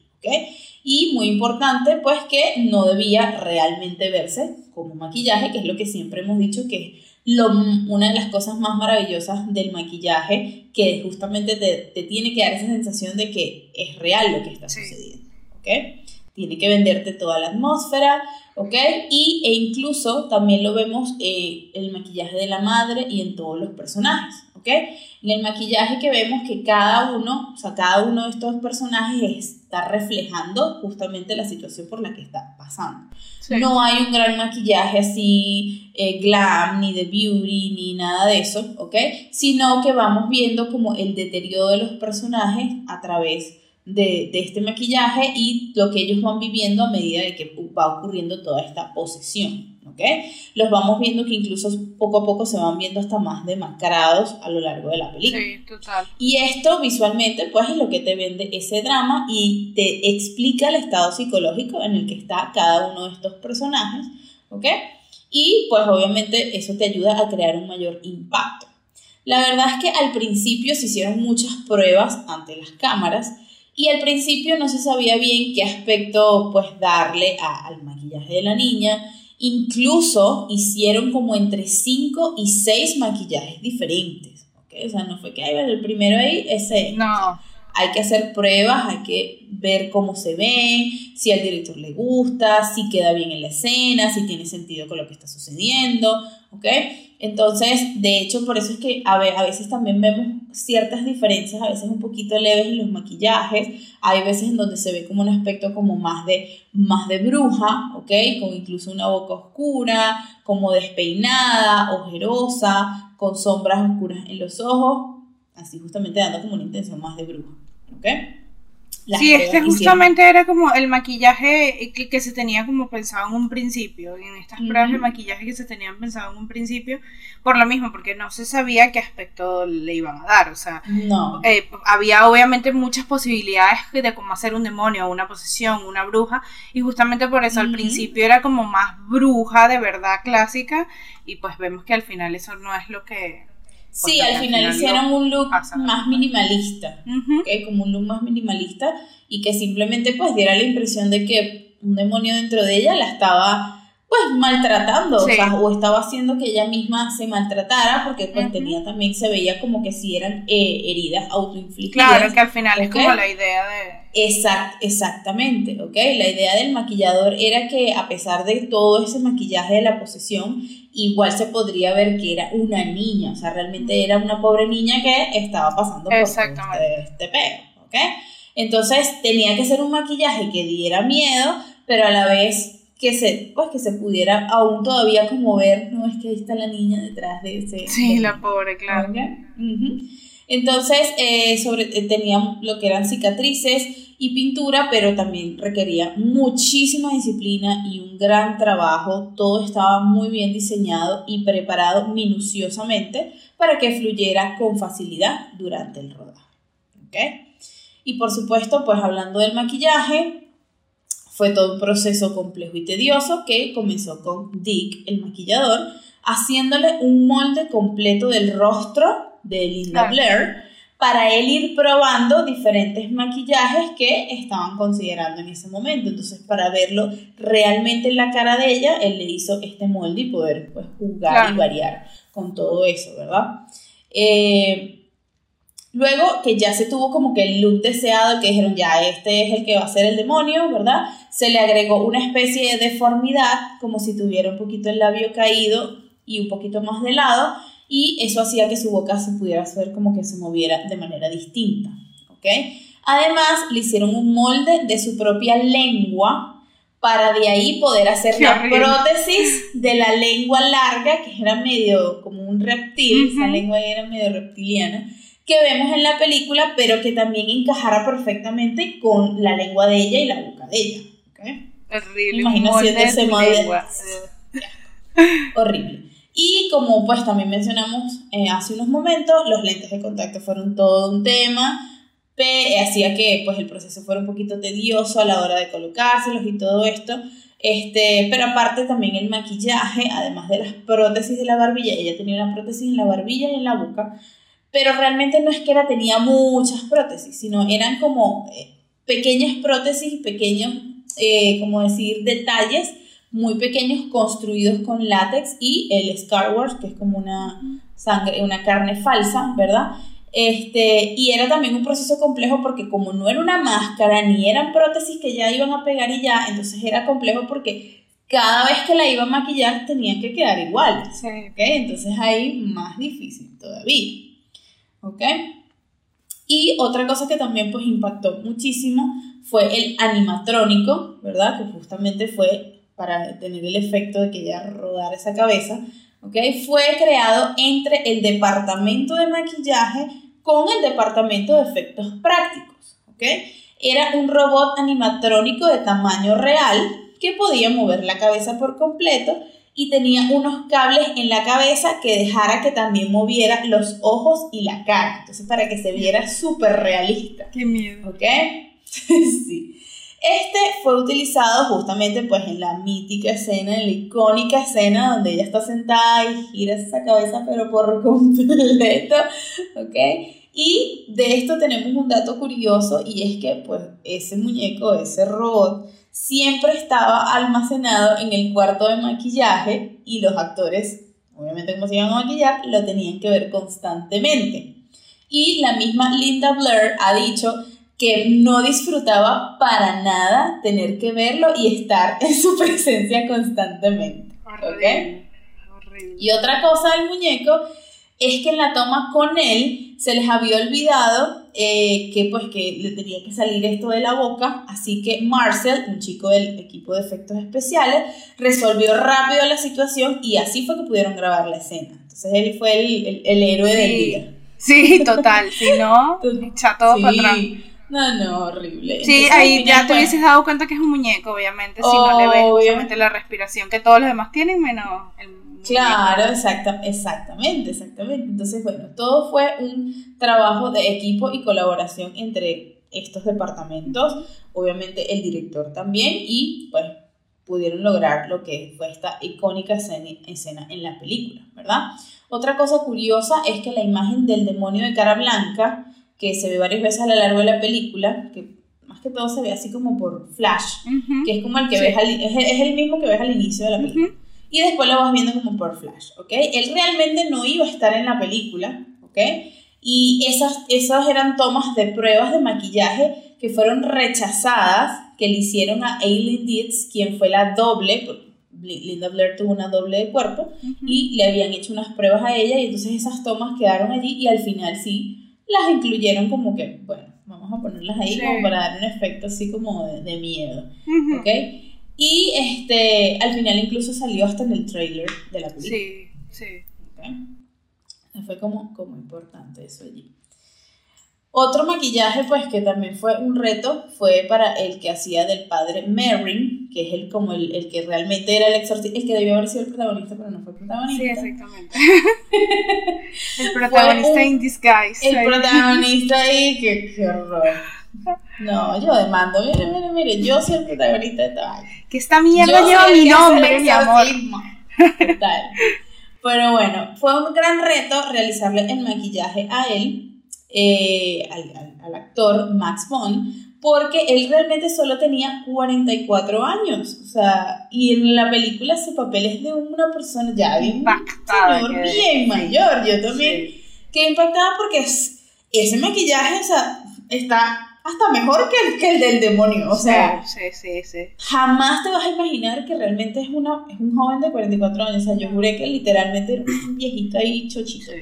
Y muy importante, pues que no debía realmente verse como maquillaje, que es lo que siempre hemos dicho que es lo, una de las cosas más maravillosas del maquillaje, que justamente te, te, tiene que dar esa sensación de que es real lo que está sucediendo, ¿ok? Tiene que venderte toda la atmósfera, ¿ok? Y, e incluso también lo vemos en eh, el maquillaje de la madre y en todos los personajes, ¿ok? En el maquillaje que vemos que cada uno, o sea, cada uno de estos personajes está reflejando justamente la situación por la que está pasando. No hay un gran maquillaje así eh, glam, ni de beauty, ni nada de eso, ¿ok? Sino que vamos viendo como el deterioro de los personajes a través de, de, este maquillaje y lo que ellos van viviendo a medida de que va ocurriendo toda esta posesión. ¿ok? Los vamos viendo que incluso poco a poco se van viendo hasta más demacrados a lo largo de la película. Sí, total. Y esto visualmente, pues es lo que te vende ese drama y te explica el estado psicológico en el que está cada uno de estos personajes, ¿ok? Y pues obviamente eso te ayuda a crear un mayor impacto. La verdad es que al principio se hicieron muchas pruebas ante las cámaras y al principio no se sabía bien qué aspecto pues darle al maquillaje de la niña Incluso hicieron como entre 5 y 6 maquillajes diferentes. ¿okay? O sea, no fue que hay el primero ahí, ese. No. Hay que hacer pruebas, hay que ver cómo se ve, si al director le gusta, si queda bien en la escena, si tiene sentido con lo que está sucediendo, ¿ok? Entonces, de hecho, por eso es que a, veces también vemos ciertas diferencias, a veces un poquito leves en los maquillajes, hay veces en donde se ve como un aspecto como más de, más de bruja, ¿ok? Con incluso una boca oscura, como despeinada, ojerosa, con sombras oscuras en los ojos, así justamente dando como una intención más de bruja, ¿ok? Sí, este justamente era como el maquillaje que, se tenía como pensado en un principio, en estas pruebas de maquillaje que se tenían pensado en un principio, por lo mismo, porque no se sabía qué aspecto le iban a dar, o sea, eh, había obviamente muchas posibilidades de cómo hacer un demonio, una posesión, una bruja, y justamente por eso al principio era como más bruja de verdad clásica, y pues vemos que al final eso no es lo que Sí, al final, hicieron un look más minimalista, como un look más minimalista y que simplemente pues diera la impresión de que un demonio dentro de ella la estaba pues maltratando, o, sea, o estaba haciendo que ella misma se maltratara, porque pues tenía también, se veía como que si eran eh, heridas autoinfligidas. Claro, que al final es como la idea de... Exact, exactamente, ¿ok? La idea del maquillador era que a pesar de todo ese maquillaje de la posesión, igual se podría ver que era una niña, o sea, realmente era una pobre niña que estaba pasando por este, este peo, ¿ok? Entonces tenía que ser un maquillaje que diera miedo, pero a la vez que se, pues que se pudiera aún todavía como ver, no es que ahí está la niña detrás de ese. Sí, la pobre, claro. Entonces, eh, sobre, eh, tenía lo que eran cicatrices y pintura, pero también requería muchísima disciplina y un gran trabajo. Todo estaba muy bien diseñado y preparado minuciosamente para que fluyera con facilidad durante el rodaje. Y por supuesto, pues hablando del maquillaje, fue todo un proceso complejo y tedioso que comenzó con Dick, el maquillador, haciéndole un molde completo del rostro de Linda Blair para él ir probando diferentes maquillajes que estaban considerando en ese momento. Entonces, para verlo realmente en la cara de ella, él le hizo este molde y poder pues, jugar y variar con todo eso, ¿verdad? Eh, Luego que ya se tuvo como que el look deseado, que dijeron ya este es el que va a ser el demonio, ¿verdad? Se le agregó una especie de deformidad, como si tuviera un poquito el labio caído y un poquito más de lado, y eso hacía que su boca se pudiera hacer como que se moviera de manera distinta, ¿ok? Además, le hicieron un molde de su propia lengua para de ahí poder hacer la prótesis de la lengua larga, que era medio como un reptil, esa lengua era medio reptiliana que vemos en la película, pero que también encajara perfectamente con la lengua de ella y la boca de ella. ¿okay? [laughs] Horrible. ese Horrible. Y como pues también mencionamos eh, hace unos momentos, los lentes de contacto fueron todo un tema, hacía que pues el proceso fuera un poquito tedioso a la hora de colocárselos y todo esto. Este, pero aparte también el maquillaje, además de las prótesis de la barbilla, ella tenía una prótesis en la barbilla y en la boca, pero realmente no es que era tenía muchas prótesis, sino eran como eh, pequeñas prótesis, pequeños, eh, como decir, detalles muy pequeños construidos con látex y el Scar Wars, que es como una sangre, una carne falsa, ¿verdad? Este, y era también un proceso complejo porque como no era una máscara ni eran prótesis que ya iban a pegar y ya, entonces era complejo porque cada vez que la iba a maquillar tenían que quedar iguales. Entonces ahí más difícil todavía. ¿ok? Y otra cosa que también pues impactó muchísimo fue el animatrónico, ¿verdad? Que justamente fue para tener el efecto de que ella rodara esa cabeza, ¿ok? Fue creado entre el departamento de maquillaje con el departamento de efectos prácticos, ¿ok? Era un robot animatrónico de tamaño real que podía mover la cabeza por completo y tenía unos cables en la cabeza que dejara que también moviera los ojos y la cara. Entonces, para que se viera súper realista. Qué miedo. ¿Ok? [laughs] sí. Este fue utilizado justamente pues en la mítica escena, en la icónica escena donde ella está sentada y gira esa cabeza pero por [laughs] completo, ¿ok? Y de esto tenemos un dato curioso y es que pues ese muñeco, ese robot, siempre estaba almacenado en el cuarto de maquillaje y los actores, obviamente como se iban a maquillar, lo tenían que ver constantemente. Y la misma Linda Blair ha dicho que no disfrutaba para nada tener que verlo y estar [laughs] en su presencia constantemente. Horrible, Y otra cosa del muñeco es que en la toma con él se les había olvidado eh, que pues que le tenía que salir esto de la boca, así que Marcel, un chico del equipo de efectos especiales, resolvió rápido la situación y así fue que pudieron grabar la escena. Entonces él fue el, el, héroe del día. Sí, total, si no, [laughs] echa todo para atrás. No, no, horrible. Sí, ahí ya te hubieses dado cuenta que es un muñeco, obviamente, si no le ves obviamente la respiración que todos los demás tienen, menos el Claro, exacta, exactamente, exactamente. Entonces, bueno, todo fue un trabajo de equipo y colaboración entre estos departamentos, obviamente el director también, y pues pudieron lograr lo que fue esta icónica escena, en la película, ¿verdad? Otra cosa curiosa es que la imagen del demonio de cara blanca, que se ve varias veces a lo largo de la película, que más que todo se ve así como por flash, que es como el que ves es, el mismo que ves al inicio de la película. Y después lo vas viendo como por flash, ¿ok? Él realmente no iba a estar en la película, ¿ok? Y esas, esas eran tomas de pruebas de maquillaje que fueron rechazadas, que le hicieron a Aileen Dietz, quien fue la doble, Linda Blair tuvo una doble de cuerpo, y le habían hecho unas pruebas a ella, y entonces esas tomas quedaron allí, y al final sí, las incluyeron como que, bueno, vamos a ponerlas ahí como para dar un efecto así como de, miedo, ¿ok? Y este, al final incluso salió hasta en el trailer de la película. Sí, sí. Fue como, como importante eso allí. Otro maquillaje, pues, que también fue un reto, fue para el que hacía del padre Merrin, que es el, como el, el que realmente era el exorcista, el que debió haber sido el protagonista, pero no fue el protagonista. Sí, exactamente. [laughs] el protagonista in disguise. El protagonista ahí, qué, qué horror. [laughs] No, yo demando, mire, mire, mire, yo soy el protagonista de esta Que esta mierda lleva mi nombre, mi amor. [laughs] Pero bueno, fue un gran reto realizarle el maquillaje a él, eh, al, actor Max Bond, porque él realmente solo tenía 44 años. O sea, y en la película su papel es de una persona ya bien, señor bien mayor. Yo también quedé impactada porque ese maquillaje o sea, está hasta mejor que el, que el del demonio. O sea, sí, sí, sí, jamás te vas a imaginar que realmente es, una, es un joven de 44 años. O sea, yo juré que literalmente era un viejito ahí chochito.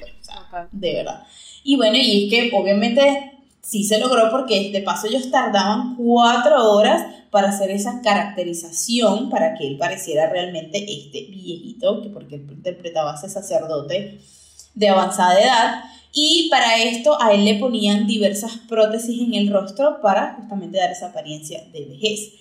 Pues, de verdad. Y bueno, y es que obviamente sí se logró porque de paso ellos tardaban cuatro horas para hacer esa caracterización para que él pareciera realmente este viejito, que porque él interpretaba a ese sacerdote de avanzada edad. Y para esto a él le ponían diversas prótesis en el rostro para justamente dar esa apariencia de vejez.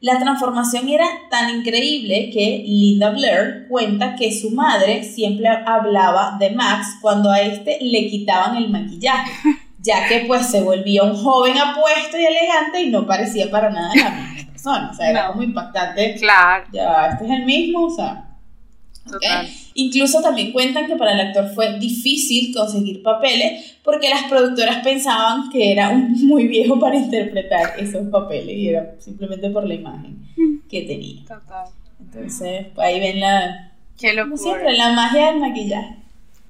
La transformación era tan increíble que Linda Blair cuenta que su madre siempre hablaba de Max cuando a este le quitaban el maquillaje, [laughs] ya que pues se volvía un joven apuesto y elegante y no parecía para nada la misma persona. O sea, era como impactante. Claro. Ya, este es el mismo, o sea. Incluso también cuentan que para el actor fue difícil conseguir papeles porque las productoras pensaban que era un [laughs] muy viejo para interpretar esos papeles y era simplemente por la imagen que tenía. Total. Entonces, ahí ven la... Qué locura. siempre, la magia del maquillaje.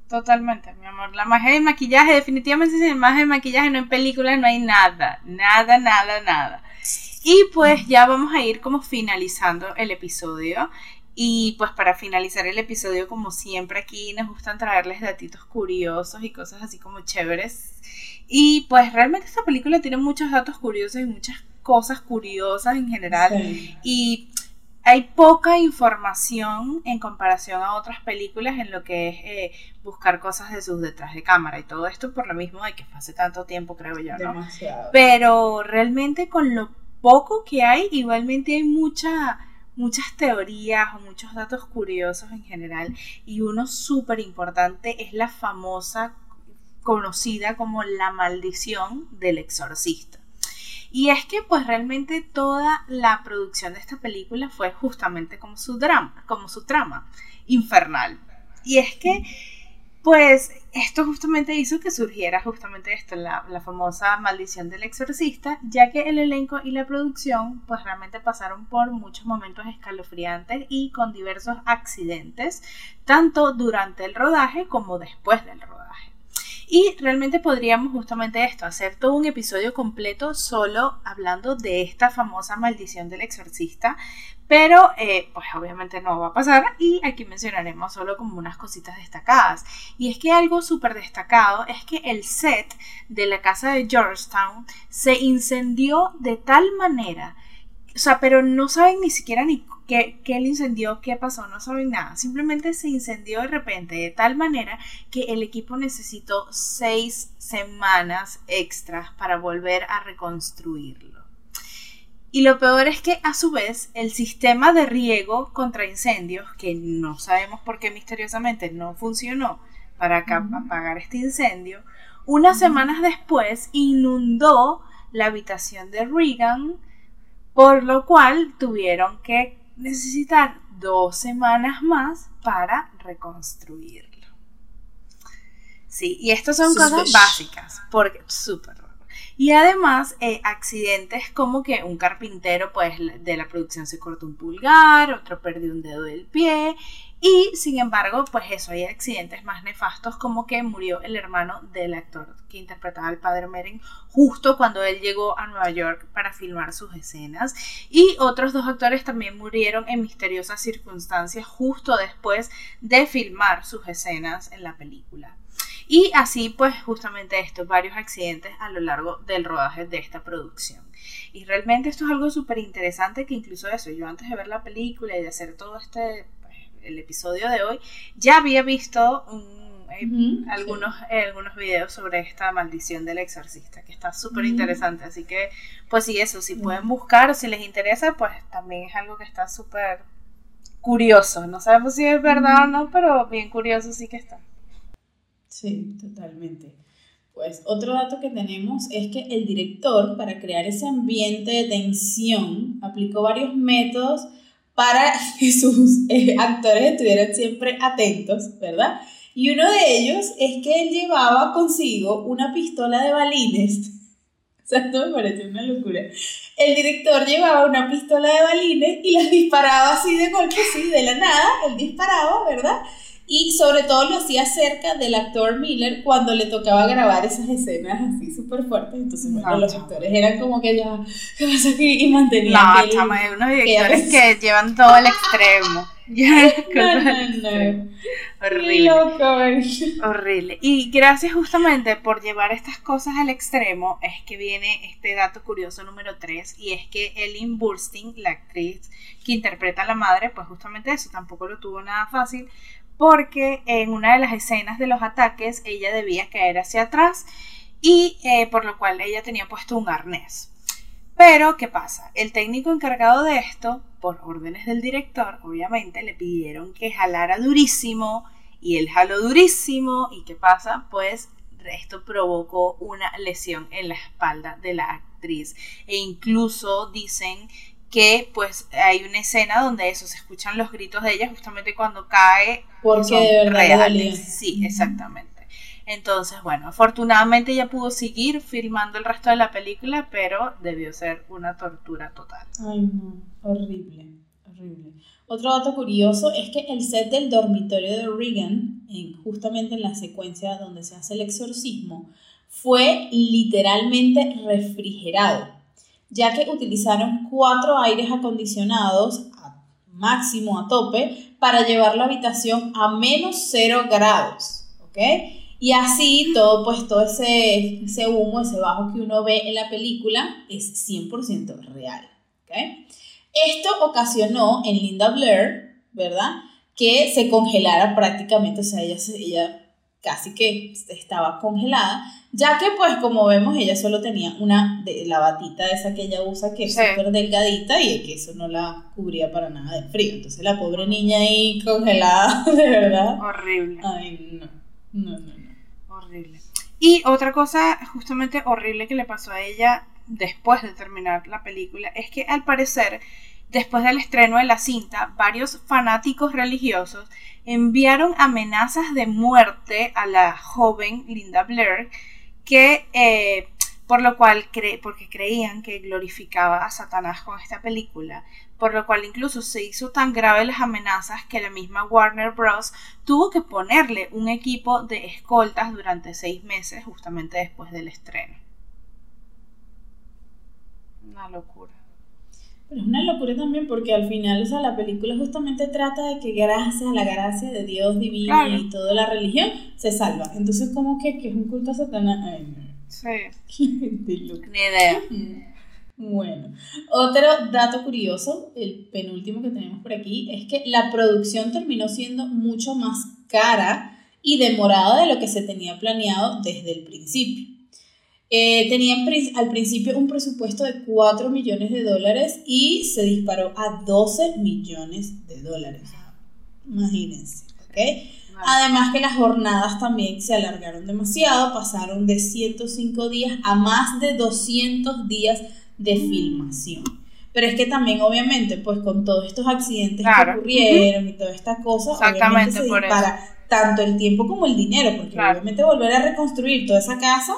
Totalmente, mi amor. La magia del maquillaje, definitivamente sin magia del maquillaje no en películas no hay nada, nada, nada, nada. Y pues ya vamos a ir como finalizando el episodio Y pues para finalizar el episodio, como siempre aquí nos gustan traerles datitos curiosos y cosas así como chéveres. Y pues realmente esta película tiene muchos datos curiosos y muchas cosas curiosas en general. Y hay poca información en comparación a otras películas en lo que es eh, buscar cosas de sus detrás de cámara y todo esto por lo mismo de que fue hace tanto tiempo creo yo, ¿no? Pero realmente con lo poco que hay, igualmente hay mucha muchas teorías o muchos datos curiosos en general y uno súper importante es la famosa conocida como la maldición del exorcista. Y es que pues realmente toda la producción de esta película fue justamente como su drama, como su trama infernal. Y es que pues esto justamente hizo que surgiera justamente esto, la, la, famosa maldición del exorcista, ya que el elenco y la producción pues realmente pasaron por muchos momentos escalofriantes y con diversos accidentes, tanto durante el rodaje como después del rodaje. Y realmente podríamos justamente esto, hacer todo un episodio completo solo hablando de esta famosa maldición del exorcista, pero eh, pues obviamente no va a pasar y aquí mencionaremos solo como unas cositas destacadas. Y es que algo súper destacado es que el set de la casa de Georgetown se incendió de tal manera, o sea, pero no saben ni siquiera ni qué, qué le incendió, qué pasó, no saben nada. Simplemente se incendió de repente de tal manera que el equipo necesitó seis semanas extras para volver a reconstruirlo. Y lo peor es que a su vez el sistema de riego contra incendios, que no sabemos por qué misteriosamente no funcionó para apagar este incendio, unas semanas después inundó la habitación de Regan, por lo cual tuvieron que necesitar dos semanas más para reconstruirlo. Sí, y estas son cosas básicas, porque súper y además, eh, accidentes como que un carpintero, pues, de la producción se cortó un pulgar, otro perdió un dedo del pie, y sin embargo, pues eso, hay accidentes más nefastos como que murió el hermano del actor que interpretaba al padre Meren justo cuando él llegó a Nueva York para filmar sus escenas. Y otros dos actores también murieron en misteriosas circunstancias justo después de filmar sus escenas en la película. Y así pues justamente estos varios accidentes a lo largo del rodaje de esta producción. Y realmente esto es algo súper interesante que incluso eso, yo antes de ver la película y de hacer todo este el episodio de hoy, ya había visto eh, algunos, eh, algunos videos sobre esta maldición del exorcista, que está súper interesante. Así que, pues sí, eso, si pueden buscar, si les interesa, pues también es algo que está súper curioso. No sabemos si es verdad o no, pero bien curioso sí que está. Sí, totalmente. Pues otro dato que tenemos es que el director, para crear ese ambiente de tensión, aplicó varios métodos para [laughs] que sus eh, actores estuvieran siempre atentos, ¿verdad? Y uno de ellos es que él llevaba consigo una pistola de balines. [laughs] O sea, esto me parece una locura. El director llevaba una pistola de balines y las disparaba así de golpe, así de la nada, él disparaba, ¿verdad? Y sobre todo lo hacía cerca del actor Miller cuando le tocaba grabar esas escenas así súper fuertes. Entonces, los actores eran como que ya, ¿qué pasa aquí? Y mantenían. No, chama, hay unos directores que, llevan todo al extremo. [laughs] [laughs] no, no, no. Horrible. Horrible. Y gracias justamente por llevar estas cosas al extremo, es que viene este dato curioso número 3, y es que Ellen Burstyn, la actriz que interpreta a la madre, pues justamente eso, tampoco lo tuvo nada fácil, porque en una de las escenas de los ataques ella debía caer hacia atrás y eh, por lo cual ella tenía puesto un arnés. Pero, ¿qué pasa? El técnico encargado de esto, por órdenes del director, obviamente le pidieron que jalara durísimo y él jaló durísimo y ¿qué pasa? Pues esto provocó una lesión en la espalda de la actriz e incluso dicen que pues hay una escena donde eso, se escuchan los gritos de ella justamente cuando cae. Porque de verdad Sí, exactamente. Entonces, bueno, afortunadamente ella pudo seguir filmando el resto de la película, pero debió ser una tortura total. Ay, no, horrible, horrible. Otro dato curioso es que el set del dormitorio de Regan, en, justamente en la secuencia donde se hace el exorcismo, fue literalmente refrigerado ya que utilizaron cuatro aires acondicionados a máximo, a tope, para llevar la habitación a menos 0 grados, ¿ok? Y así todo, pues todo ese, ese humo, ese bajo que uno ve en la película es 100% real, ¿ok? Esto ocasionó en Linda Blair, ¿verdad? Que se congelara prácticamente, o sea, ella, ella casi que estaba congelada, ya que pues como vemos ella solo tenía una, de, la batita esa que ella usa que es súper delgadita y que eso no la cubría para nada del frío. Entonces la pobre niña ahí congelada, [laughs] de verdad. Horrible. Ay, no, no, no, no. Horrible. Y otra cosa justamente horrible que le pasó a ella después de terminar la película es que al parecer después del estreno de la cinta, varios fanáticos religiosos enviaron amenazas de muerte a la joven Linda Blair, que eh, por lo cual porque creían que glorificaba a Satanás con esta película, por lo cual incluso se hizo tan grave las amenazas que la misma Warner Bros. tuvo que ponerle un equipo de escoltas durante seis meses justamente después del estreno. Una locura. Pero es una locura también porque al final, o sea, la película justamente trata de que gracias a la gracia de Dios divino y toda la religión se salva. Entonces, ¿cómo que, que es un culto a Satanás? Ay, no. Sí. [laughs] Ni idea. Bueno, otro dato curioso, el penúltimo que tenemos por aquí, es que la producción terminó siendo mucho más cara y demorada de lo que se tenía planeado desde el principio. Eh, tenían al principio un presupuesto de 4 millones de dólares y se disparó a 12 millones de dólares. Imagínense, ¿ok? Además que las jornadas también se alargaron demasiado, pasaron de 105 días a más de 200 días de mm. filmación. Pero es que también, obviamente, pues con todos estos accidentes que ocurrieron y todas estas cosas, obviamente se dispara tanto el tiempo como el dinero, porque obviamente volver a reconstruir toda esa casa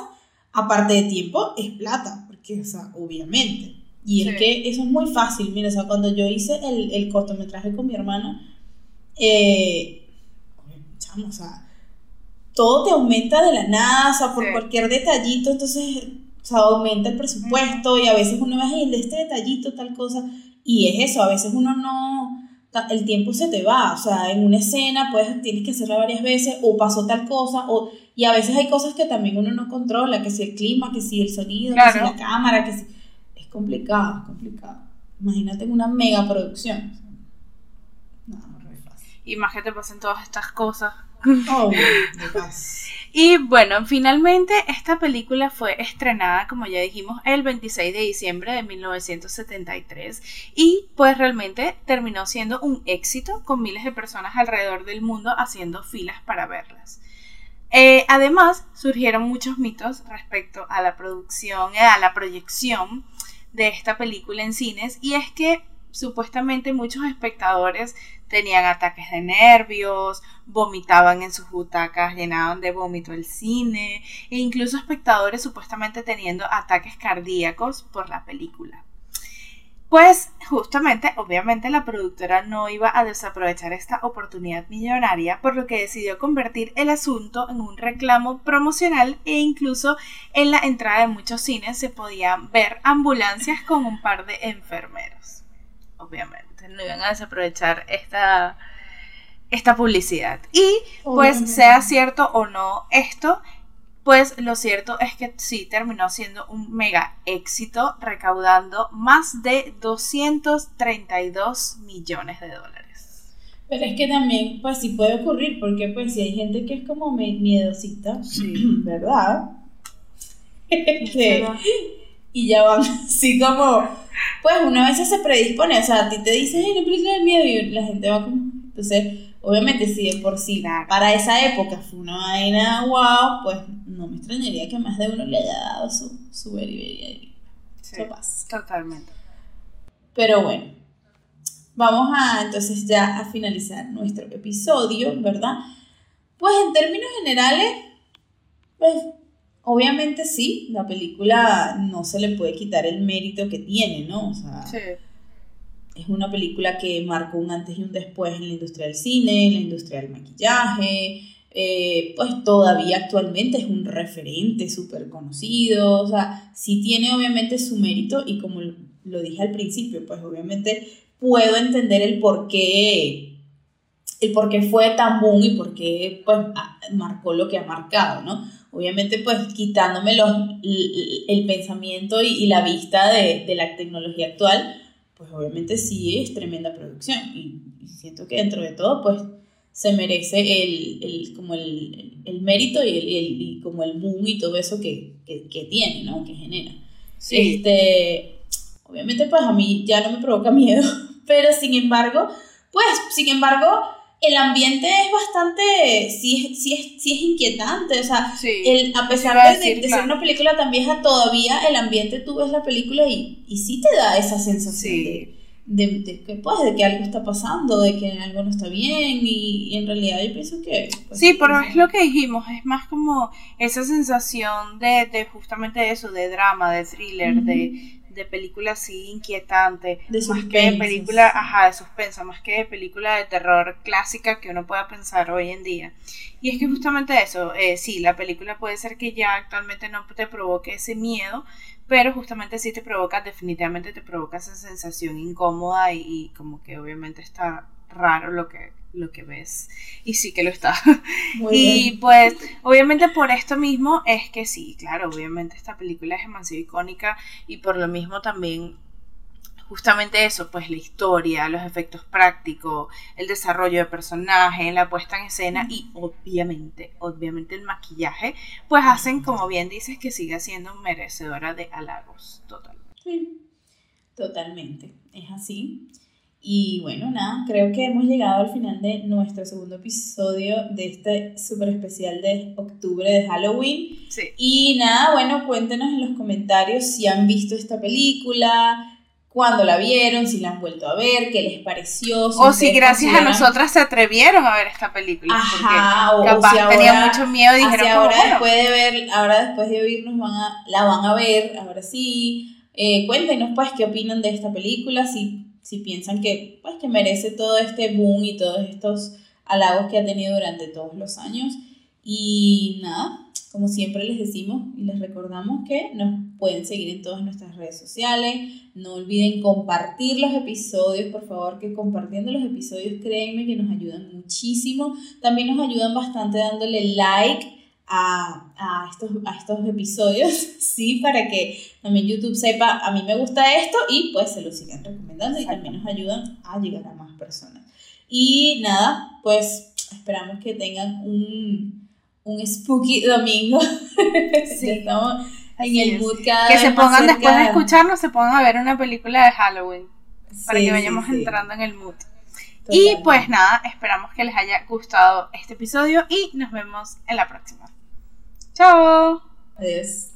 aparte de tiempo, es plata, porque, o sea, obviamente. Y es que eso es muy fácil, mira, o sea, cuando yo hice el, el cortometraje con mi hermana, eh, o sea, todo te aumenta de la nada, o sea, por cualquier detallito, entonces, o sea, aumenta el presupuesto y a veces uno ve, de este detallito, tal cosa, y es eso, a veces uno no, el tiempo se te va, o sea, en una escena pues tienes que hacerla varias veces o pasó tal cosa o y a veces hay cosas que también uno no controla, que si el clima, que si el sonido, que si la cámara, que si es complicado, es complicado. Imagínate en una mega producción. No, no es fácil. Y más que te pasen todas estas cosas. Oh, y bueno, finalmente esta película fue estrenada, como ya dijimos, el 26 de diciembre de 1973 y pues realmente terminó siendo un éxito con miles de personas alrededor del mundo haciendo filas para verlas. Eh, además, surgieron muchos mitos respecto a la producción, a la proyección de esta película en cines y es que supuestamente muchos espectadores tenían ataques de nervios, vomitaban en sus butacas, llenaban de vómito el cine e incluso espectadores supuestamente teniendo ataques cardíacos por la película. Pues justamente, obviamente la productora no iba a desaprovechar esta oportunidad millonaria, por lo que decidió convertir el asunto en un reclamo promocional e incluso en la entrada de muchos cines se podían ver ambulancias con un par de enfermeros obviamente, no iban a desaprovechar esta, esta publicidad. Y pues sea cierto o no esto, pues lo cierto es que sí terminó siendo un mega éxito, recaudando más de 232 millones de dólares. Pero es que también, pues sí puede ocurrir, porque pues si hay gente que es como miedosita, [clears throat] ¿verdad? Este, y ya van [laughs] así como, pues una vez se predispone, o sea, a ti te dices, hey, película de miedo y la gente va como, entonces, obviamente si de por sí para esa época fue una vaina wow, pues no me extrañaría que más de uno le haya dado su, su y Sí, Totalmente. Pero bueno, vamos a entonces ya a finalizar nuestro episodio, ¿verdad? Pues en términos generales, pues Obviamente sí, la película no se le puede quitar el mérito que tiene, ¿no? O sea, es una película que marcó un antes y un después en la industria del cine, en la industria del maquillaje, eh, pues todavía actualmente es un referente súper conocido, o sea, sí tiene obviamente su mérito y como lo dije al principio, pues obviamente puedo entender el por qué, el por qué fue tan boom y por qué pues, marcó lo que ha marcado, ¿no? Obviamente, pues quitándome los, el, pensamiento y, la vista de, de, la tecnología actual, pues obviamente sí es tremenda producción y, siento que dentro de todo, pues se merece el, el como el, el, mérito y, el, y como el boom y todo eso que, que, que tiene, ¿no? Que genera. Sí. Este, obviamente, pues a mí ya no me provoca [laughs] miedo, pero sin embargo, pues, sin embargo, el ambiente es bastante, sí, sí, es, sí es inquietante, o sea, el, a pesar de, ser una película tan vieja, todavía el ambiente, tú ves la película y, y sí te da esa sensación de, que, pues, de que algo está pasando, de que algo no está bien y, en realidad yo pienso que... Pues, sí, pero es lo que dijimos, es más como esa sensación de, de justamente eso, de drama, de thriller, de de película así inquietante, de más que de película, ajá, de suspensa, más que de película de terror clásica que uno pueda pensar hoy en día. Y es que justamente eso, eh, sí, la película puede ser que ya actualmente no te provoque ese miedo, pero justamente sí te provoca, definitivamente te provoca esa sensación incómoda y como que obviamente está raro lo que lo que ves. Y sí que lo está. y pues, obviamente por esto mismo es que sí, claro, obviamente esta película es demasiado icónica y por lo mismo también justamente eso, pues la historia, los efectos prácticos, el desarrollo de personaje, la puesta en escena y obviamente, obviamente el maquillaje, pues hacen, como bien dices, que siga siendo merecedora de halagos, totalmente. Sí, totalmente, es así. Y bueno, nada, creo que hemos llegado al final de nuestro segundo episodio de este súper especial de octubre de Halloween. Sí. Y nada, bueno, cuéntenos en los comentarios si han visto esta película, cuándo la vieron, si la han vuelto a ver, qué les pareció. o si gracias a nosotras se atrevieron a ver esta película. Ajá, o capaz si tenían mucho miedo y dijeron, ahora después de ver, ahora después de oírnos van a, la van a ver, ahora sí. Eh, cuéntenos pues qué opinan de esta película, si si piensan que, pues, que merece todo este boom y todos estos halagos que ha tenido durante todos los años. Y nada, como siempre les decimos y les recordamos que nos pueden seguir en todas nuestras redes sociales. No olviden compartir los episodios, por favor, que compartiendo los episodios, créanme que nos ayudan muchísimo. También nos ayudan bastante dándole like a, a, estos, a estos episodios, [laughs] sí, para que también YouTube sepa, a mí me gusta esto y pues se lo sigan recomendando y también nos ayudan a llegar a más personas. Y nada, pues esperamos que tengan un, un spooky domingo. [laughs] Sí. estamos en el mood cada Que se pongan después de escucharnos, se pongan a ver una película de Halloween para que vayamos entrando en el mood. Y pues nada, esperamos que les haya gustado este episodio y nos vemos en la próxima. Chao. Adiós.